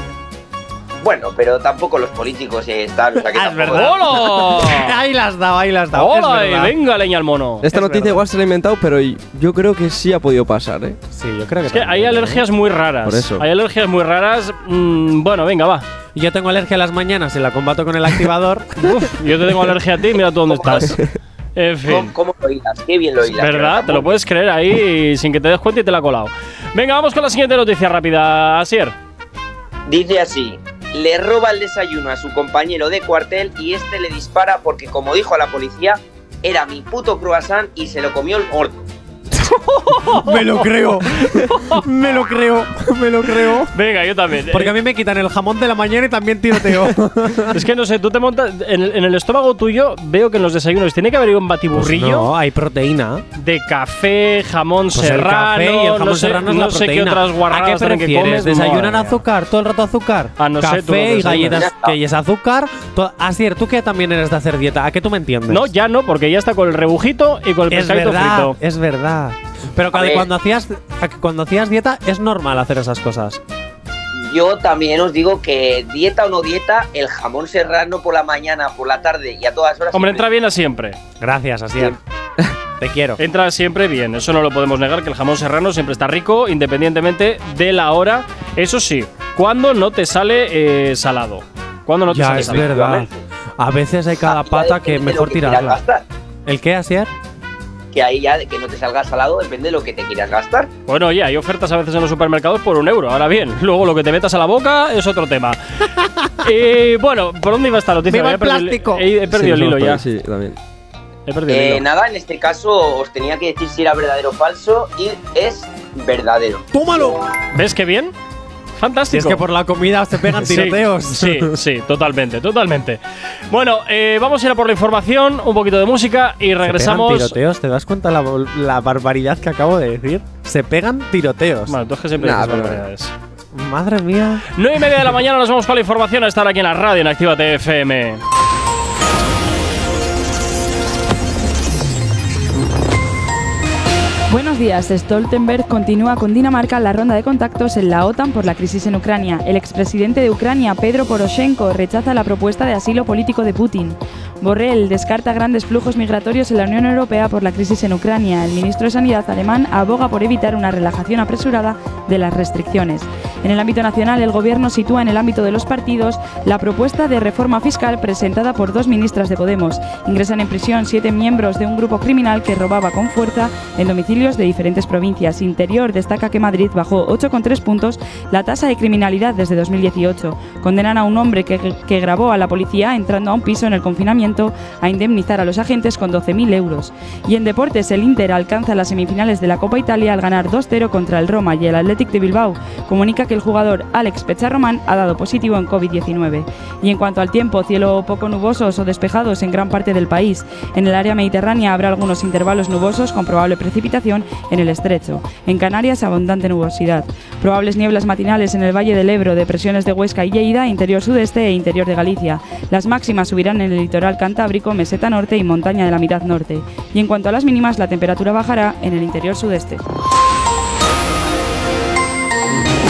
Bueno, pero tampoco los políticos eh, están. O sea que Ah, es verdad. ¡Hola! ahí las has dado, ahí las has dado. es ¡Hola! y venga, leña al mono. Esta Es noticia verdad. igual se la he inventado, pero yo creo que sí ha podido pasar, ¿eh? Sí, yo creo que Es que hay ¿eh? alergias muy raras. Por eso. Hay alergias muy raras. mm, bueno, venga, va. Yo tengo alergia a las mañanas y la combato con el activador. Uf, yo te tengo alergia a ti, mira tú dónde estás. En fin. ¿Cómo, cómo lo hilas? Qué bien lo hilas. ¿Verdad? Te lo puedes creer ahí sin que te des cuenta y te la ha colado. Venga, vamos con la siguiente noticia rápida, Asier. Dice así: le roba el desayuno a su compañero de cuartel y este le dispara porque, como dijo la policía, era mi puto croissant y se lo comió el gordo. me lo creo. me lo creo. Me lo creo. Venga, yo también. Porque a mí me quitan el jamón de la mañana y también tiroteo. es que no sé, tú te montas. En el, en el estómago tuyo veo que en los desayunos tiene que haber un batiburrillo Pues no, hay proteína. de café, jamón Pues el serrano. café y el jamón no sé, serrano es no la sé proteína. qué otras guarradas ¿A qué que prefieres? comes. ¿Desayunan azúcar? ¿Todo el rato azúcar? Ah, no sé, tú Café lo y galletas que es azúcar. Asier, tú que también eres de hacer dieta, ¿a qué tú me entiendes? No, ya no, porque ya está con el rebujito y con el es pescadito frito. es verdad. Pero cuando, hacías cuando hacías dieta es normal hacer esas cosas. Yo también os digo que dieta o no dieta, el jamón serrano por la mañana, por la tarde y a todas horas. Hombre, siempre- entra bien a siempre. Gracias, Asier. Te quiero. Entra siempre bien, eso no lo podemos negar, que el jamón serrano siempre está rico, independientemente de la hora. Eso sí, cuando no te sale eh, salado. Cuando no te Ya, sale es salado. verdad. A veces hay cada Ah, pata que mejor tirarla. ¿El qué, Asier? Que ahí ya de que no te salga salado depende de lo que te quieras gastar. Bueno, oye, hay ofertas a veces en los supermercados por un euro. Ahora bien, luego lo que te metas a la boca es otro tema. y bueno, ¿por dónde iba esta noticia? ¡Viva Ya el he perdido el- plástico! He, he perdido Sí, el hilo ya. Sí, también. He perdido el Eh, hilo. nada, en este caso os tenía que decir si era verdadero o falso y es verdadero. ¡Tómalo! ¿Ves qué bien? Fantástico. Y es que por la comida se pegan Sí, tiroteos. Sí, sí, totalmente, totalmente. Bueno, eh, vamos a ir a por la información, un poquito de música y Se pegan regresamos. tiroteos, ¿te das cuenta la, la barbaridad que acabo de decir? Se pegan tiroteos. Bueno, tú es que siempre Nah, dices barbaridades. Madre mía. 9 y media de la mañana nos vamos con la información a estar aquí en la radio en Actívate FM. Días. Stoltenberg continúa con Dinamarca la ronda de contactos en la OTAN por la crisis en Ucrania. El expresidente de Ucrania, Pedro Poroshenko, rechaza la propuesta de asilo político de Putin. Borrell descarta grandes flujos migratorios en la Unión Europea por la crisis en Ucrania. El ministro de Sanidad alemán aboga por evitar una relajación apresurada de las restricciones. En el ámbito nacional, el Gobierno sitúa en el ámbito de los partidos la propuesta de reforma fiscal presentada por dos ministras de Podemos. Ingresan en prisión siete miembros de un grupo criminal que robaba con fuerza en domicilios de diferentes provincias. Interior destaca que Madrid bajó 8,3 puntos la tasa de criminalidad desde 2018. Condenan a un hombre que, que grabó a la policía entrando a un piso en el confinamiento a indemnizar a los agentes con 12.000 euros. Y en deportes, el Inter alcanza las semifinales de la Copa Italia al ganar 2-0 contra el Roma y el Athletic de Bilbao comunica que el jugador Alex Pecharroman ha dado positivo en COVID-19. Y en cuanto al tiempo, cielo poco nubosos o despejados en gran parte del país. En el área mediterránea habrá algunos intervalos nubosos con probable precipitación en el estrecho. En Canarias, abundante nubosidad. Probables nieblas matinales en el Valle del Ebro, depresiones de Huesca y Lleida, interior sudeste e interior de Galicia. Las máximas subirán en el litoral cantábrico, meseta norte y montaña de la mitad norte. Y en cuanto a las mínimas, la temperatura bajará en el interior sudeste.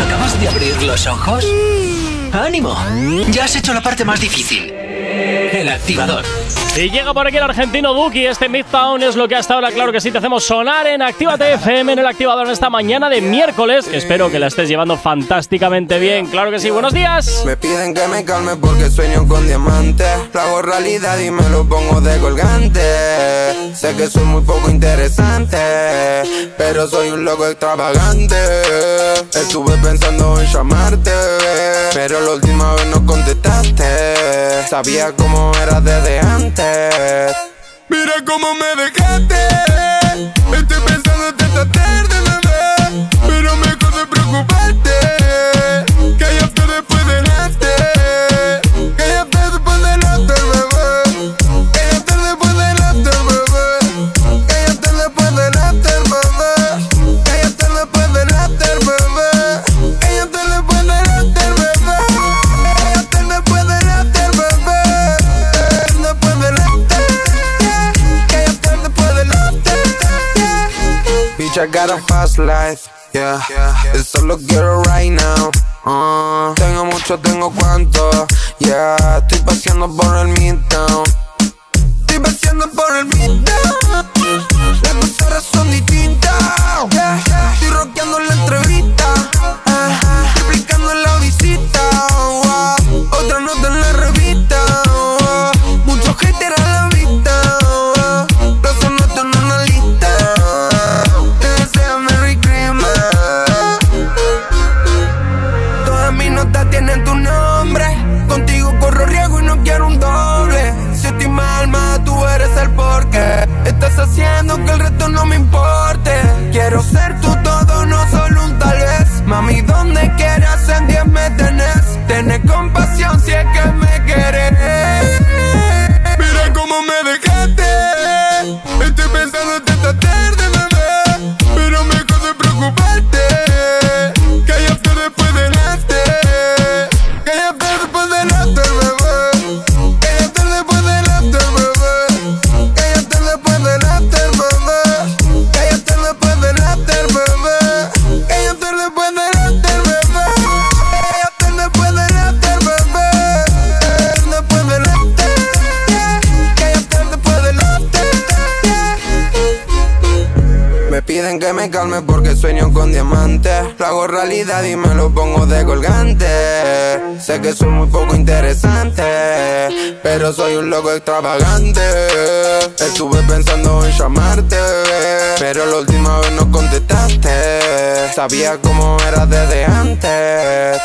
¿Acabas de abrir los ojos? ¡Ánimo! Ya has hecho la parte más difícil. El activador. Y llega por aquí el argentino Duki. Este Midtown es lo que hasta ahora, claro que sí, te hacemos sonar en Actívate FM en el activador en esta mañana de miércoles. Espero que la estés llevando fantásticamente bien. Claro que sí, buenos días. Me piden que me calme porque sueño con diamantes. Lo hago realidad y me lo pongo de colgante. Sé que soy muy poco interesante, pero soy un loco extravagante. Estuve pensando en llamarte, pero la última vez no contestaste. Sabía cómo eras desde antes. Mira cómo me dejaste. Estoy pensando esta tarde, Bitch, I got a fast life, yeah. Eso lo quiero right now. Uh, tengo mucho, tengo cuánto, yeah. Estoy paseando por el midtown. Estoy paseando por el midtown. Las cosas son distintas. yeah. Estoy rockeando la entrevista. ah, me calme porque sueño con diamantes. Lo hago realidad y me lo pongo de colgante. Sé que soy muy poco interesante, pero soy un loco extravagante. Estuve pensando en llamarte, pero la última vez no contestaste. Sabía cómo eras desde antes.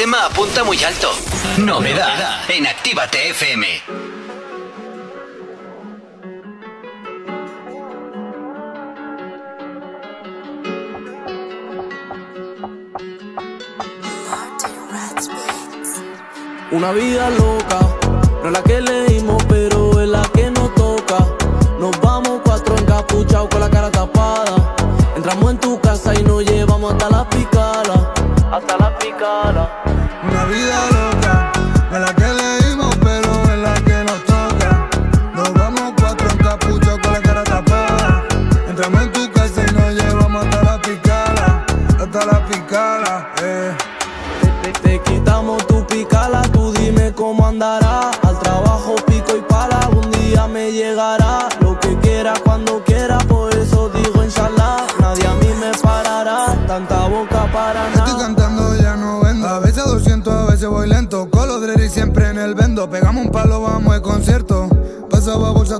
Sistema apunta muy alto. Novedad en Actívate FM. Una vida loca, no es la que leímos, pero es la que nos toca. Nos vamos cuatro encapuchados con la cara tapada. Entramos en tu casa y nos llevamos hasta la picala. Hasta la picala. Una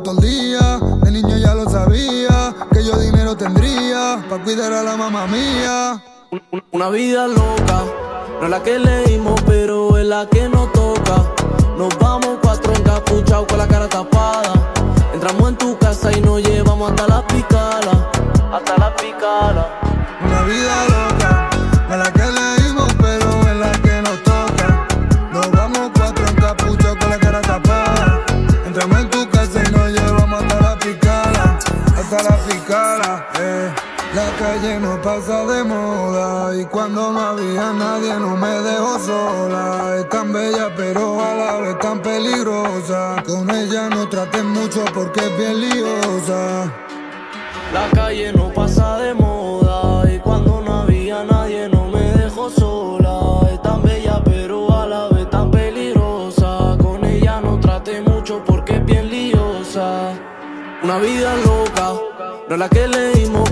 Todo el día. De niño ya lo sabía. Que yo dinero tendría. Pa' cuidar a la mamá mía. Una vida loca, no es la que leímos, pero es la que nos toca. Nos vamos cuatro encapuchados con la cara tapada. Entramos en tu casa y nos llevamos hasta la picala. Hasta la picala. Una vida loca, pasa de moda y cuando no había nadie no me dejó sola. Es tan bella pero a la vez tan peligrosa. Con ella no traten mucho porque es bien liosa. La calle no pasa de moda y cuando no había nadie no me dejó sola. Es tan bella pero a la vez tan peligrosa. Con ella no trate mucho porque es bien liosa. Una vida loca, no la que leímos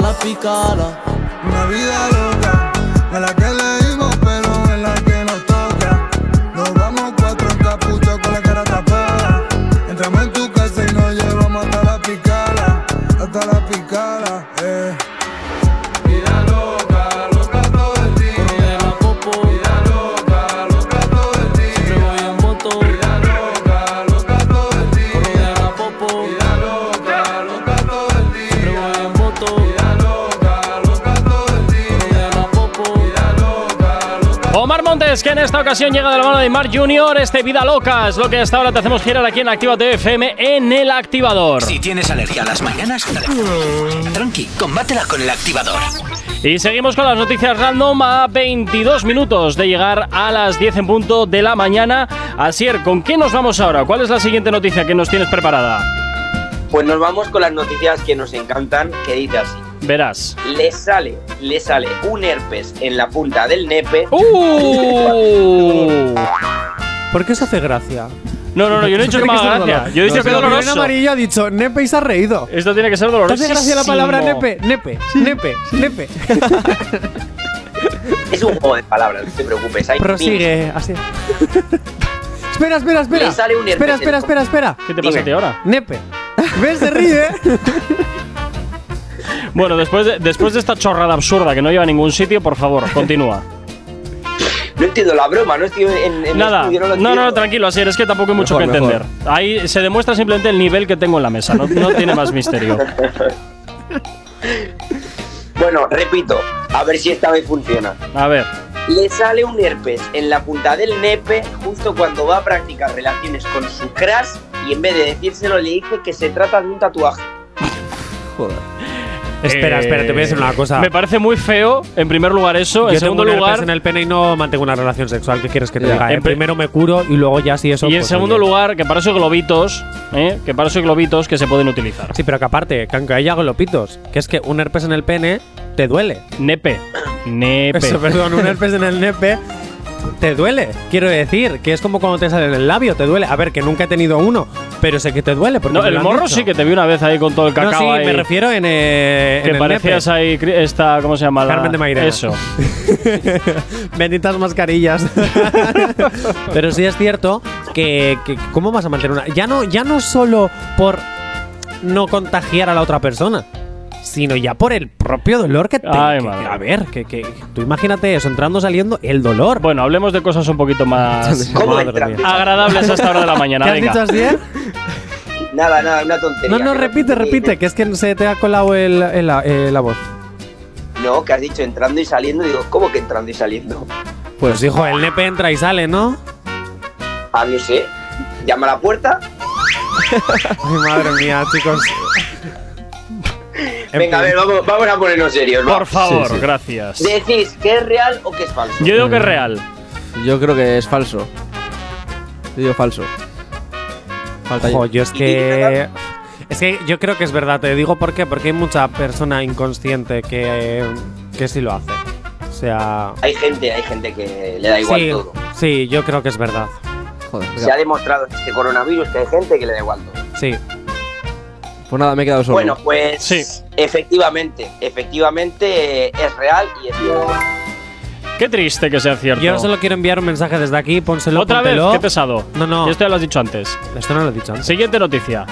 La picala. Una vida loca, es la que leímos, ocasión llega de la mano de Mark Junior, este Vida Loca es lo que hasta ahora te hacemos girar aquí en Actívate FM en el activador. Si tienes alergia a las mañanas, tranqui, combátela con el activador. Y seguimos con las noticias random a 22 minutos de llegar a las 10 en punto de la mañana. Asier, ¿con qué nos vamos ahora? ¿Cuál es la siguiente noticia que nos tienes preparada? Pues nos vamos con las noticias que nos encantan, que dice así. Verás. Le sale, le sale un herpes en la punta del nepe. ¡Uh! ¿Por qué se hace gracia? No, no, no, yo no he dicho que me haga gracia. Yo he dicho que es doloroso. amarillo ha dicho nepe y se ha reído. Esto tiene que ser ¿Te doloroso. hace gracia la palabra nepe? Nepe, nepe, nepe. Es un juego de palabras, no te preocupes. Hay Prosigue, así. espera, espera, espera. Le sale un espera, herpes espera, espera, espera. ¿Qué te pasa a ti ahora? Nepe. ¿Ves? Se ríe. Bueno, después de, después de esta chorrada absurda que no lleva a ningún sitio, por favor, continúa. No entiendo la broma, no estoy en, en Nada, estudio, no lo no, no, tranquilo, así es que tampoco hay mucho Mejor, que mejor. entender. Ahí se demuestra simplemente el nivel que tengo en la mesa, no, no tiene más misterio. Bueno, repito, a ver si esta vez funciona. A ver, Le sale un herpes en la punta del nepe justo cuando va a practicar relaciones con su crush y en vez de decírselo le dice que se trata de un tatuaje. Joder. Espera, espera, te voy a decir una cosa. me parece muy feo, en primer lugar eso, en Yo segundo tengo un herpes lugar, en el pene y no mantengo una relación sexual. ¿Qué quieres que te Ya. diga? En pri- Primero me curo y luego ya si eso. y en pues, segundo oye. lugar, que para eso hay globitos, ¿eh? que para eso hay globitos que se pueden utilizar. Sí, pero que aparte, que aunque haya glopitos, que es que un herpes en el pene te duele. Nepe, nepe. Eso, perdón, un herpes en el nepe te duele. Quiero decir, que es como cuando te sale en el labio, te duele. A ver, que nunca he tenido uno, pero sé que te duele. Porque No, el morro dicho. sí que te vi una vez ahí con todo el No, cacao sí, ahí. me refiero en, eh, que en parecías ahí esta, ¿cómo se llama? La- Carmen de Mairena. Eso. Benditas mascarillas. Pero sí es cierto que, que- ¿cómo vas a mantener una? Ya no, ya no solo por no contagiar a la otra persona, sino ya por el propio dolor que te. Ay, que- madre. a ver, que, que tú imagínate eso, entrando, saliendo, el dolor. Bueno, hablemos de cosas un poquito más agradables a esta hora de la mañana. ¿Qué has venga. dicho, Asier? Nada, nada, una tontería. No, no, repite, repite, que es que se te ha colado el, el- eh, la voz. No, que has dicho entrando y saliendo. Digo, ¿cómo que entrando y saliendo? Pues hijo, el nepe entra y sale, ¿no? Ah, no sé. Llama a la puerta. Ay, madre mía, chicos. En Venga, a ver, vamos, vamos a ponernos serios. Por favor, Sí, sí. gracias. Decís que es real o que es falso. Yo digo que es real. Yo creo que es falso. Yo digo falso. Falta Ojo, yo. yo es que. Es que yo creo que es verdad, te digo por qué, porque hay mucha persona inconsciente que, que sí lo hace. O sea. Hay gente, hay gente que le da igual sí, todo. sí, yo creo que es verdad. Joder, Se ha demostrado este coronavirus que hay gente que le da igual todo. Sí. Pues nada, me he quedado solo. Bueno, pues Sí. efectivamente, efectivamente eh, es real y es cierto. Qué triste que sea cierto. Yo solo quiero enviar un mensaje desde aquí, pónselo. Otra vez, qué pesado. No, no. Y esto ya lo has dicho antes. Esto no lo he dicho antes. Siguiente noticia.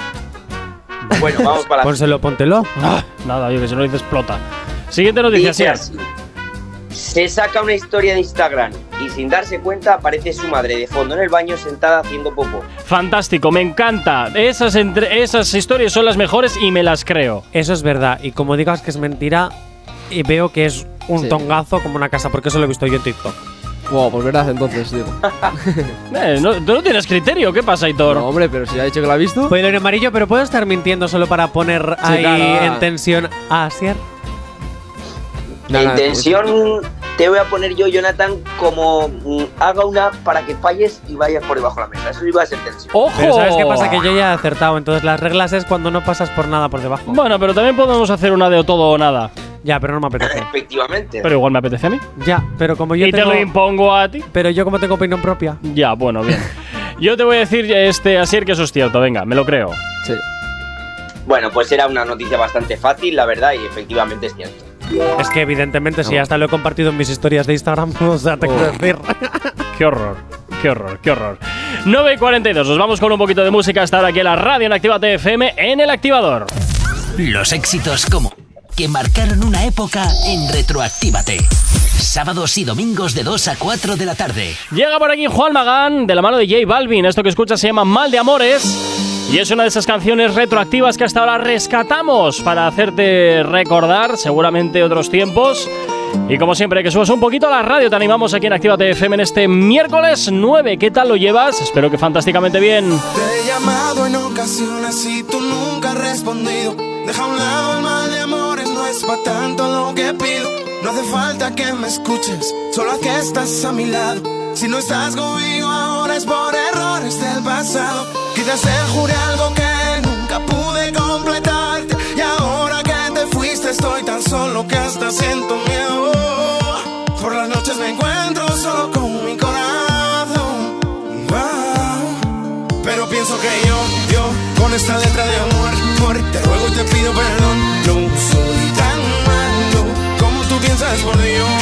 Bueno, vamos para la Pónselo, póntelo. Ah, nada, yo que si no lo dices explota. Siguiente noticia, sí. Se saca una historia de Instagram y sin darse cuenta aparece su madre de fondo en el baño sentada haciendo popo. Fantástico, me encanta. Esas, entre- esas historias son las mejores y me las creo. Eso es verdad. Y como digas que es mentira, y veo que es un Sí. tongazo como una casa, porque eso lo he visto yo en TikTok. Wow, pues verdad entonces, digo. Eh, no, tú no tienes criterio, ¿qué pasa, Hitor? No, hombre, pero si ha dicho que lo ha visto. Pues en amarillo, pero puedo estar mintiendo solo para poner ahí claro, en tensión a Asier. La intención te voy a poner yo, Jonathan, como mm, haga una para que falles y vayas por debajo de la mesa. Eso iba a ser tensión. ¡Ojo! Pero ¿sabes qué pasa? Que yo ya he acertado. Entonces las reglas es cuando no pasas por nada por debajo. Bueno, pero también podemos hacer una de o todo o nada. Ya, pero no me apetece. Efectivamente. Pero igual me apetece a mí. Ya, pero como yo y tengo... te lo impongo a ti. Pero yo como tengo opinión propia. Ya, bueno, bien. Yo te voy a decir, este, Asier, que eso es cierto. Venga, me lo creo. Sí. Bueno, pues era una noticia bastante fácil, la verdad, y efectivamente es cierto. Es que evidentemente si hasta lo he compartido en mis historias de Instagram, o sea, te quiero decir. Qué horror, qué horror, qué horror. 9 y 42, nos vamos con un poquito de música hasta ahora aquí en la radio en Activa TFM en el activador. Los éxitos como que marcaron una época en Retroactívate. Sábados y domingos de 2 a 4 de la tarde. Llega por aquí Juan Magán de la mano de J Balvin. Esto que escuchas se llama Mal de Amores. Y es una de esas canciones retroactivas que hasta ahora rescatamos para hacerte recordar seguramente otros tiempos. Y como siempre, que subas un poquito a la radio, te animamos aquí en Actívate FM en este miércoles 9. ¿Qué tal lo llevas? Espero que fantásticamente bien. Te he llamado en ocasiones y tú nunca has respondido. Deja a un lado el mal de amores, no es pa' tanto lo que pido. No hace falta que me escuches, solo a que estás a mi lado. Si no estás conmigo ahora es por errores del pasado. Quizás te juré algo que nunca pude completarte. Y ahora que te fuiste estoy tan solo que hasta siento miedo. Por las noches me encuentro solo con mi corazón. Wow. Pero pienso que yo, yo, con esta letra de amor, amor, te ruego y te pido perdón. No soy tan malo como tú piensas, por Dios.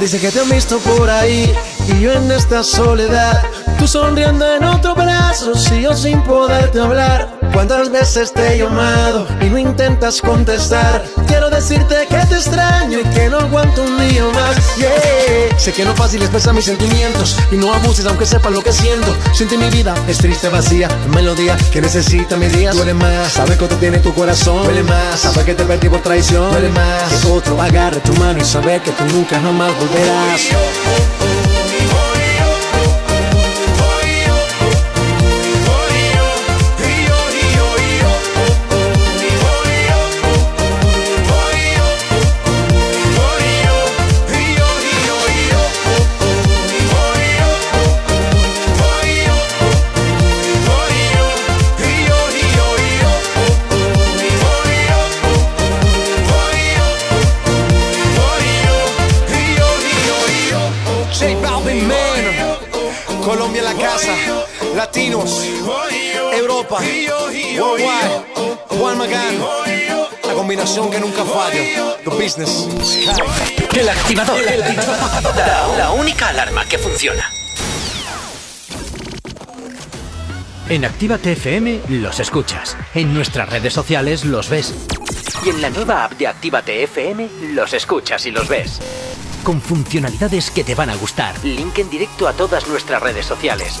Dice que te han visto por ahí y yo en esta soledad. Tú sonriendo en otro brazo, si yo sin poderte hablar. ¿Cuántas veces te he llamado y no intentas contestar? Quiero decirte que te extraño y que no aguanto un día más. Yeah. Sé que no fácil expresar mis sentimientos y no abuses aunque sepas lo que siento. Siente mi vida, es triste, vacía, melodía que necesita mis días. Duele más, saber que tú tienes tu corazón. Duele más, saber que te perdí por traición. Duele más, que otro agarre tu mano y saber que tú nunca jamás volverás. Europa, worldwide, Juan Magán, la combinación que nunca falla, the business. El activador. La, la única alarma que funciona. En Actívate FM los escuchas. En nuestras redes sociales los ves. Y en la nueva app de Actívate FM los escuchas y los ves. Con funcionalidades que te van a gustar. Link en directo a todas nuestras redes sociales.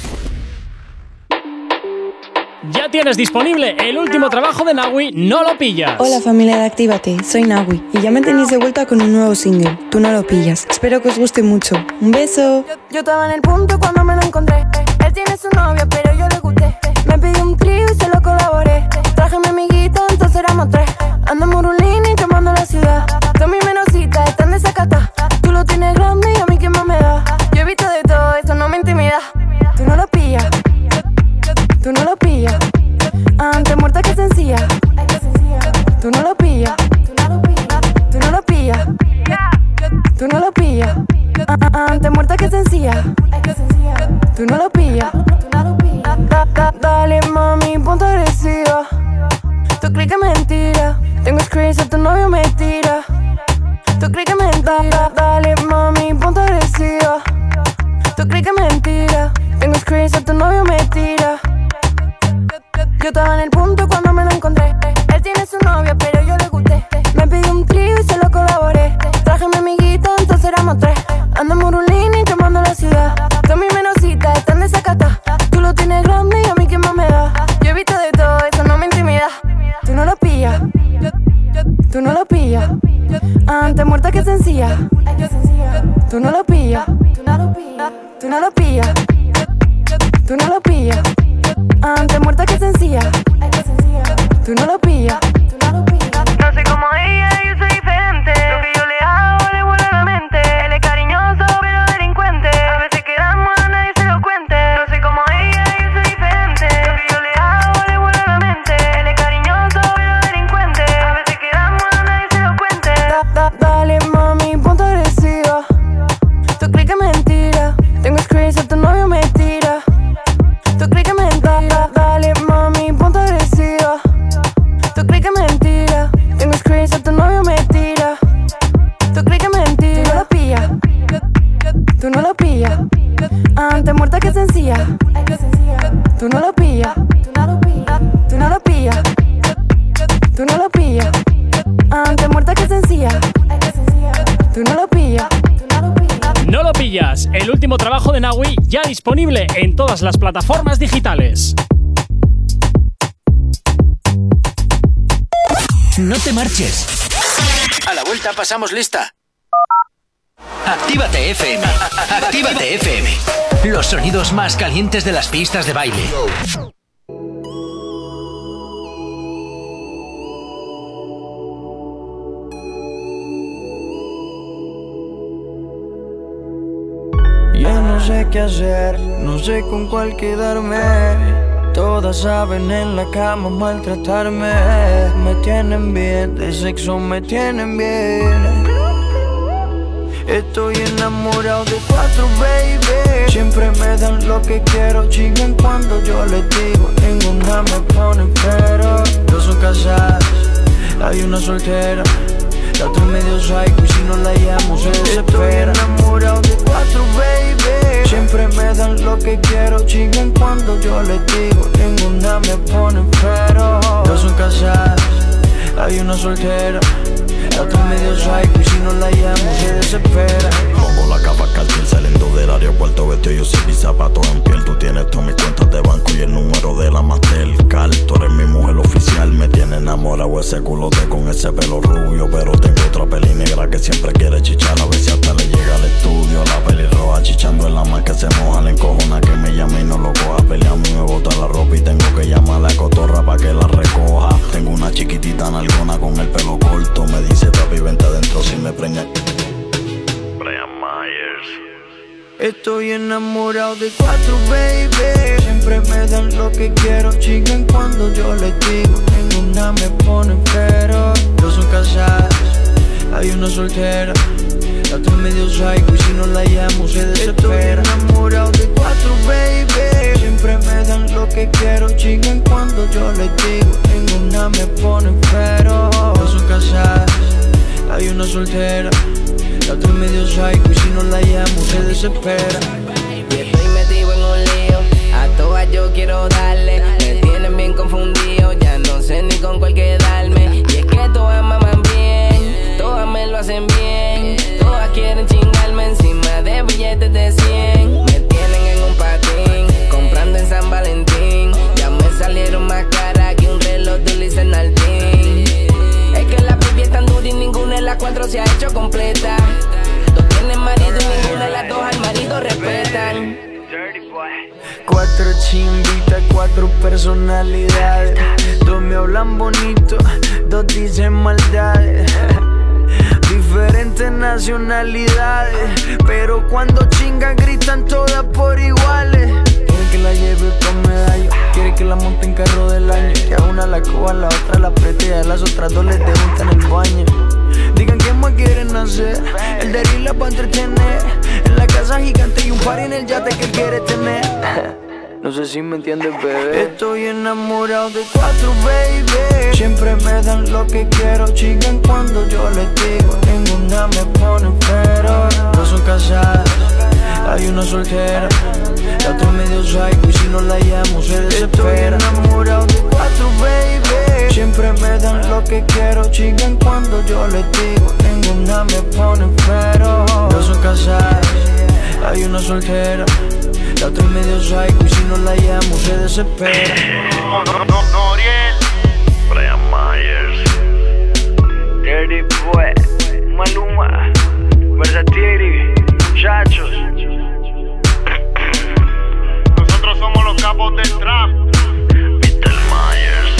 Ya tienes disponible el último trabajo de Nawi, No lo pillas. Hola familia de Actívate, soy Nawi y ya me tenéis de vuelta con un nuevo single, Tú no lo pillas. Espero que os guste mucho. Un beso. Yo estaba en el punto cuando me lo encontré. Él tiene su novia, pero yo le gusté. Me pidió un trío y se lo colaboré. Traje mi amiguita, entonces éramos tres. Ando en Murulini quemando la ciudad. Pasamos lista. Actívate FM. Actívate FM. Los sonidos más calientes de las pistas de baile. Ya no sé qué hacer, no sé con cuál quedarme. Todas saben en la cama maltratarme. Me tienen bien, de sexo me tienen bien. Estoy enamorado de cuatro, baby. Siempre me dan lo que quiero, chingan cuando yo les digo. Ninguna me pone pero. Dos son casadas, hay una soltera. La otra medio psycho y si no la llamo se desespera. Estoy enamorado de cuatro, baby. Siempre me dan lo que quiero, chingan cuando yo les digo. Ninguna me pone pero. Dos son casadas, hay una soltera. Y si no la llamo se desespera. Pongo la capa cartel saliendo del aeropuerto Vestido yo sin mis zapatos en piel. Tú tienes todas mis cuentas de banco y el número de la Mastercard. Tú eres mi mujer oficial Me tiene enamorado ese culote con ese pelo rubio. Pero tengo otra peli negra que siempre quiere chichar. A ver si hasta le llega al estudio La peli roja chichando en la más que se moja Le encojona que me llame y no lo coja. Pelea a mí me bota la ropa y tengo que llamar a la cotorra pa' que la recoja. Tengo una chiquitita nalgona con el pelo corto Me dice papi vente adentro si me preña Estoy enamorado de cuatro, baby. Siempre me dan lo que quiero. Chican cuando yo les digo. Ninguna me pone pero. Dos son casadas, hay una soltera. La otra es medio psycho y si no la llamo se desespera. Estoy enamorado de cuatro, baby. Siempre me dan lo que quiero. Chican cuando yo les digo. Ninguna me pone pero. Dos son casadas, hay una soltera. La otra medio psycho y si no la llamo se desespera. Y estoy metido en un lío. A todas yo quiero darle. Me tienen bien confundido. Ya no sé ni con cuál quedarme. Y es que todas maman bien. Todas me lo hacen bien. Todas quieren chingarme encima de billetes de 100. Me tienen en un patín. Comprando en San Valentín. Ya me salieron más caras que un reloj de Luis Nardín. Es que la baby es tan dura y ninguna de las cuatro se ha hecho completa. Dos tienen marido y ninguna de las dos al marido respetan. Cuatro chimbitas, cuatro personalidades. Dos me hablan bonito, dos dicen maldades. Diferentes nacionalidades, pero cuando chingan gritan todas por iguales. Que la lleve con medallo, quiere que la monte en carro del año. Que a una la coja, a la otra la apriete y a las otras dos les debuta en el baño. Digan quién más quieren hacer, el de la para entretener. En la casa gigante y un par en el yate que él quiere tener. No sé si me entiendes, bebé. Estoy enamorado de cuatro, baby. Siempre me dan lo que quiero. Chican cuando yo les digo. Ninguna me pone pero. No son casadas, hay una soltera. Es medio psycho y si no la llamo se desespera. Estoy enamorado de cuatro, baby. Siempre me dan lo que quiero. Chican cuando yo les digo. Ninguna me pone pero. No son casadas, hay una soltera. La otra medio psycho y si no la llamo se desespera. Brian Myers. Dirty Boy, Maluma, Versatiri, muchachos. Capos del trap. Mr. Myers.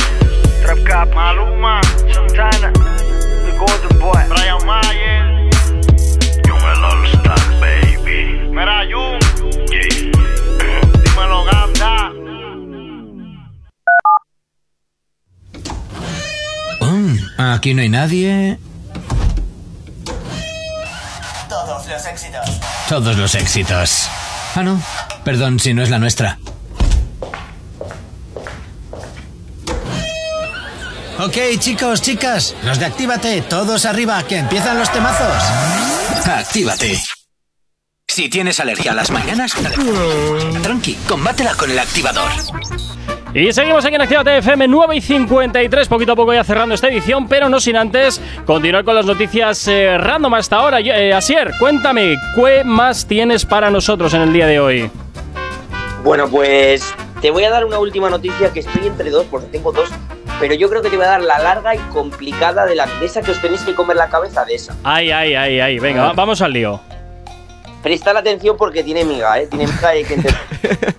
Trap Cap, Maluma, Santana, The Golden Boy, Brian Mayer. Young el All Star, baby. Mira, Jun. Dímelo, Ganda. Mm, aquí no hay nadie. Todos los éxitos. Todos los éxitos. Ah, no. Perdón si no es la nuestra. Ok, chicos, chicas, los de Actívate, todos arriba, que empiezan los temazos. Actívate. Si tienes alergia a las mañanas, tranqui, combátela con el activador. Y seguimos aquí en Actívate FM 9 y 53, poquito a poco ya cerrando esta edición, pero no sin antes continuar con las noticias eh, random hasta ahora. Yo- eh, Asier, cuéntame, ¿qué más tienes para nosotros en el día de hoy? Bueno, pues te voy a dar una última noticia que estoy entre dos, porque tengo dos, pero yo creo que te voy a dar la larga y complicada de la de esa que os tenéis que comer la cabeza de esa. Ay, ay, ay, ay, venga, va- vamos al lío. Prestad atención porque tiene miga, ¿eh? Tiene miga y hay que entender.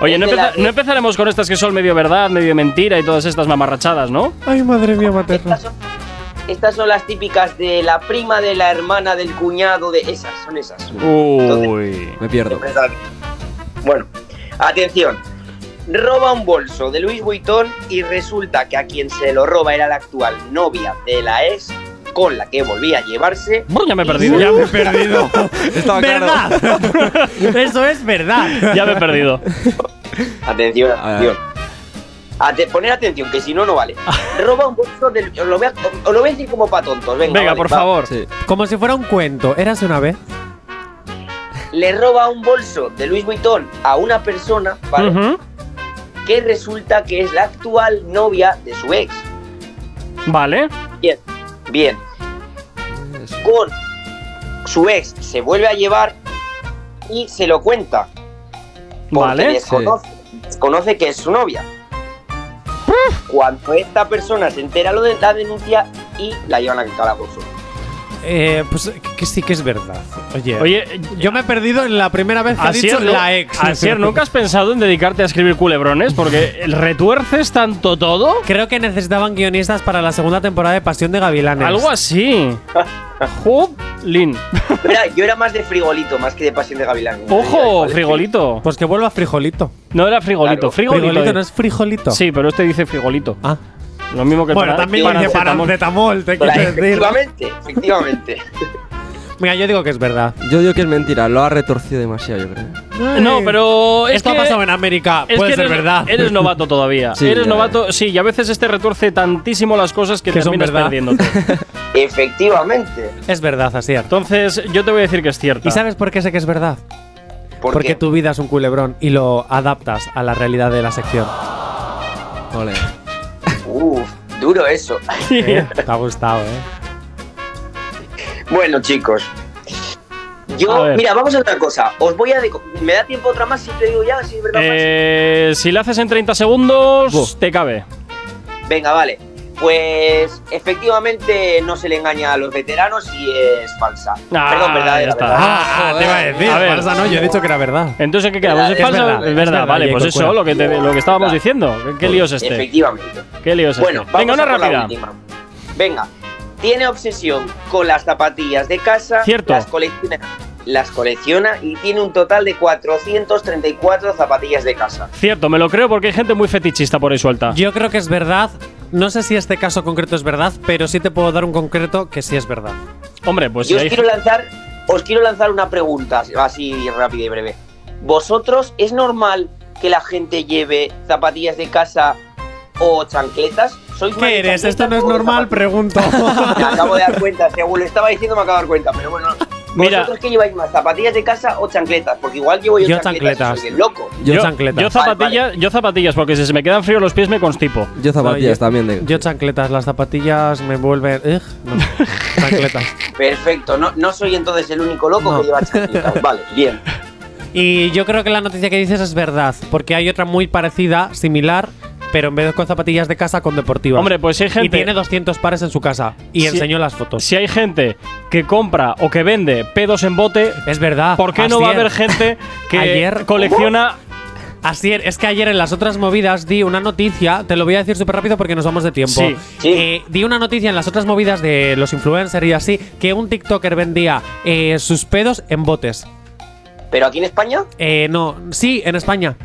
Oye, no, empeza- empezaremos con estas que son medio verdad, medio mentira y todas estas mamarrachadas, ¿no? Ay, madre mía, materna. Estas son las típicas de la prima, de la hermana, del cuñado, de esas, son esas. Uy. Me pierdo. Bueno, atención. Roba un bolso de Louis Vuitton y resulta que a quien se lo roba era la actual novia de la ex con la que volvía a llevarse. Ya me he perdido. Ya me he perdido. Estaba claro. ¿Verdad? Eso es verdad. Ya me he perdido. Atención, atención. Ate- poner atención, que si no, no vale. Roba un bolso del. Os lo voy a, os lo voy a decir como para tontos. Venga, Venga, vale, por va. favor. Como si fuera un cuento. ¿Érase una vez? Le roba un bolso de Louis Vuitton a una persona, ¿vale? Que resulta que es la actual novia de su ex. Vale. Bien, bien. Con su ex se vuelve a llevar y se lo cuenta. Porque Vale. desconoce, desconoce que es su novia. Cuando esta persona se entera lo de la denuncia y la llevan al calabozo. Eh, pues que sí que es verdad. Oye, Oye, yo me he perdido en la primera vez que ha dicho ¿no- la ex. Asier, ¿nunca has pensado en dedicarte a escribir culebrones? Porque el retuerces tanto todo. Creo que necesitaban guionistas para la segunda temporada de Pasión de Gavilanes. Algo así. Lin. Mira, yo era más de frigolito, más que de pasión de gavilán. ¡Ojo! Frigolito. Pues que vuelva frijolito. No era frigolito, Claro. frigolito. Frigolito eh. no es frijolito. Sí, pero este dice frigolito. Ah. Lo mismo que el Bueno, para- también dice paracetamol. paracetamol, te quiero decir. efectivamente, efectivamente. Mira, yo digo que es verdad. Yo digo que es mentira, lo ha retorcido demasiado, yo creo. No, pero es Esto que- ha pasado en América. Es Puede que ser eres, verdad. Eres novato todavía. Sí, eres novato, sí, y a veces este retuerce tantísimo las cosas que, Que son terminas verdad. perdiéndote. Efectivamente. Es verdad, Asier. Entonces, yo te voy a decir que es cierto. ¿Y sabes por qué sé que es verdad? ¿Por Porque qué? tu vida es un culebrón y lo adaptas a la realidad de la sección. Ole. Duro eso. ¿Eh? Te ha gustado, ¿eh? Bueno, chicos. Yo, mira, vamos a otra cosa. Os voy a. ¿Me da tiempo otra más si te digo ya? Si es verdad. Eh, si le haces en 30 segundos, te cabe. Venga, vale. Pues efectivamente no se le engaña a los veteranos y es falsa. Ah, Perdón, verdadera. está. verdadera. Ah, te iba a decir. A ver. falsa no, yo he dicho que era verdad. Entonces, ¿qué quedamos? ¿Es Es falso? verdad, Es es verdad, vale, pues Jacob, eso, lo que, te- lo que estábamos Claro. diciendo. ¿Qué, qué lío es este? Efectivamente. ¿Qué lío es Bueno, este? Venga, una rápida. última. Venga, tiene obsesión con las zapatillas de casa. Cierto. Las colecciona, las colecciona y tiene un total de 434 zapatillas de casa. Cierto, me lo creo porque hay gente muy fetichista por ahí suelta. Yo creo que es verdad. No sé si este caso concreto es verdad, pero sí te puedo dar un concreto que sí es verdad. Hombre, pues Yo si os hay quiero lanzar, os quiero lanzar una pregunta así rápida y breve. ¿Vosotros es normal que la gente lleve zapatillas de casa o chancletas? ¿Sois más ¿Qué eres? Esto no es normal, pregunto. Me acabo de dar cuenta, según le estaba diciendo me acabo de dar cuenta, pero bueno. Mira. ¿Vosotros qué lleváis más, zapatillas de casa o chancletas? Porque igual llevo yo, Yo chancletas, y chancletas. soy el loco. Yo chancletas. Yo zapatillas, yo zapatillas, porque si se me quedan fríos los pies me constipo. Yo zapatillas No, yo- también. De... Yo chancletas, las zapatillas me vuelven. No. chancletas. Perfecto, no, no soy entonces el único loco No. que lleva chancletas. Vale, bien. Y yo creo que la noticia que dices es verdad, porque hay otra muy parecida, similar, pero en vez de con zapatillas de casa, con deportivas. Hombre, pues si hay gente- Y tiene 200 pares en su casa. Y Si- enseñó las fotos. Si hay gente que compra o que vende pedos en bote, Es verdad. ¿por qué no va a haber gente que Ayer- colecciona Así es, es que ayer en las otras movidas di una noticia, te lo voy a decir súper rápido porque nos vamos de tiempo. Sí. Sí. Eh, di una noticia en las otras movidas de los influencers y así, que un TikToker vendía eh, sus pedos en botes. ¿Pero aquí en España? Eh, no, sí, en España.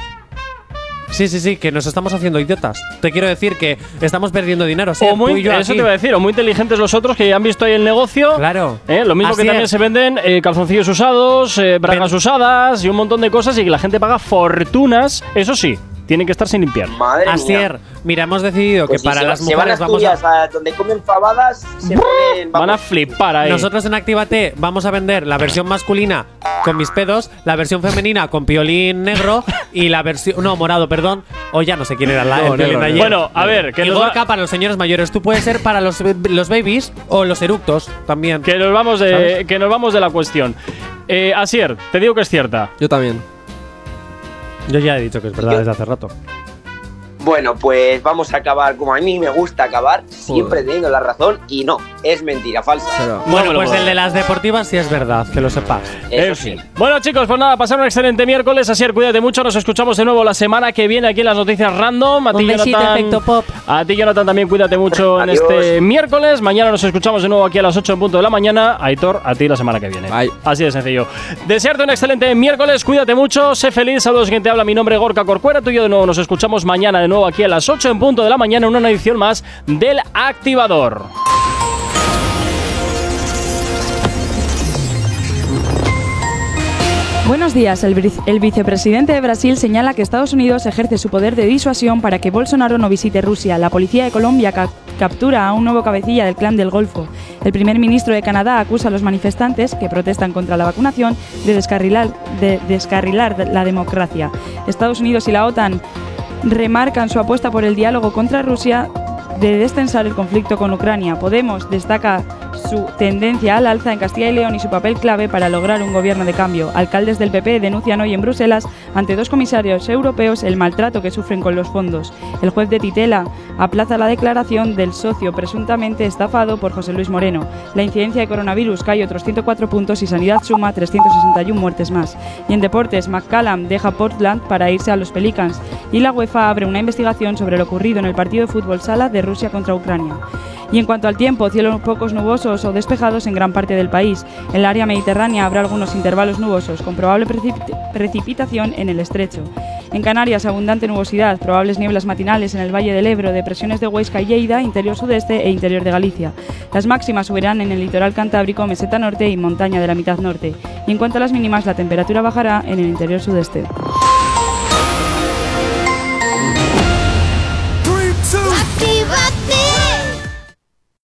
Sí, sí, sí, que nos estamos haciendo idiotas. Te quiero decir que estamos perdiendo dinero. Sí, o tú muy, y yo eso aquí. te iba a decir, o muy inteligentes los otros que ya han visto ahí el negocio. Claro. ¿eh? Lo mismo Así que también es. se venden eh, calzoncillos usados, eh, bragas Ven- usadas y un montón de cosas y que la gente paga fortunas. Eso sí, tienen que estar sin limpiar. Madre Así mía. Mira, hemos decidido Pues que si para se, las se van a mujeres vamos a. a... donde comen fabadas, se ponen. Van a flipar ahí. Nosotros en Actívate vamos a vender la versión masculina con mis pedos, la versión femenina con piolín negro y la versión. No, morado, perdón. O ya no sé quién era la, No, el piolín negro, ayer. Bueno, a ver, que y nos, va- para los señores mayores. Tú puedes ser para los, los babies o los eructos también. que nos vamos de, ¿Sabes? que nos vamos de la cuestión. Eh, Asier, te digo que es cierta. Yo también. Yo ya he dicho que es verdad Yo- desde hace rato. Bueno, pues vamos a acabar como a mí me gusta acabar, siempre teniendo la razón y no, es mentira, falsa. Pero, Bueno, pues puedo el de las deportivas sí es verdad, que lo sepas. Eso En sí. Bueno, chicos, pues nada, pasar un excelente miércoles. Asier, cuídate mucho. Nos escuchamos de nuevo la semana que viene aquí en las noticias random. A ti, Un besito, Jonathan. efecto pop. A ti, Jonathan, también cuídate mucho en Adiós. este miércoles. Mañana nos escuchamos de nuevo aquí a las 8 en punto de la mañana. Aitor, a ti la semana que viene. Bye. Así de sencillo. Desearte un excelente miércoles. Cuídate mucho. Sé feliz. Saludos, quien te habla. Mi nombre es Gorka Corcuera. Tú y yo de nuevo nos escuchamos mañana de nuevo aquí a las 8 en punto de la mañana en una edición más del Activador. Buenos días. El, el vicepresidente de Brasil señala que Estados Unidos ejerce su poder de disuasión para que Bolsonaro no visite Rusia. La policía de Colombia ca- captura a un nuevo cabecilla del clan del Golfo. El primer ministro de Canadá acusa a los manifestantes que protestan contra la vacunación de descarrilar, de descarrilar la democracia. Estados Unidos y la OTAN remarcan su apuesta por el diálogo contra Rusia de destensar el conflicto con Ucrania. Podemos destaca su tendencia al alza en Castilla y León y su papel clave para lograr un gobierno de cambio. Alcaldes del PP denuncian hoy en Bruselas ante dos comisarios europeos el maltrato que sufren con los fondos. El juez de Titela aplaza la declaración del socio presuntamente estafado por José Luis Moreno. La incidencia de coronavirus cae otros 104 puntos y Sanidad suma 361 muertes más. Y en deportes, McCallum deja Portland para irse a los Pelicans y la UEFA abre una investigación sobre lo ocurrido en el partido de fútbol sala de Rusia contra Ucrania. Y en cuanto al tiempo, cielos pocos nubosos o despejados en gran parte del país. En el área mediterránea habrá algunos intervalos nubosos, con probable precipit- precipitación en el estrecho. En Canarias, abundante nubosidad, probables nieblas matinales en el Valle del Ebro, depresiones de Huesca y Lleida, interior sudeste e interior de Galicia. Las máximas subirán en el litoral cantábrico, meseta norte y montaña de la mitad norte. Y en cuanto a las mínimas, la temperatura bajará en el interior sudeste.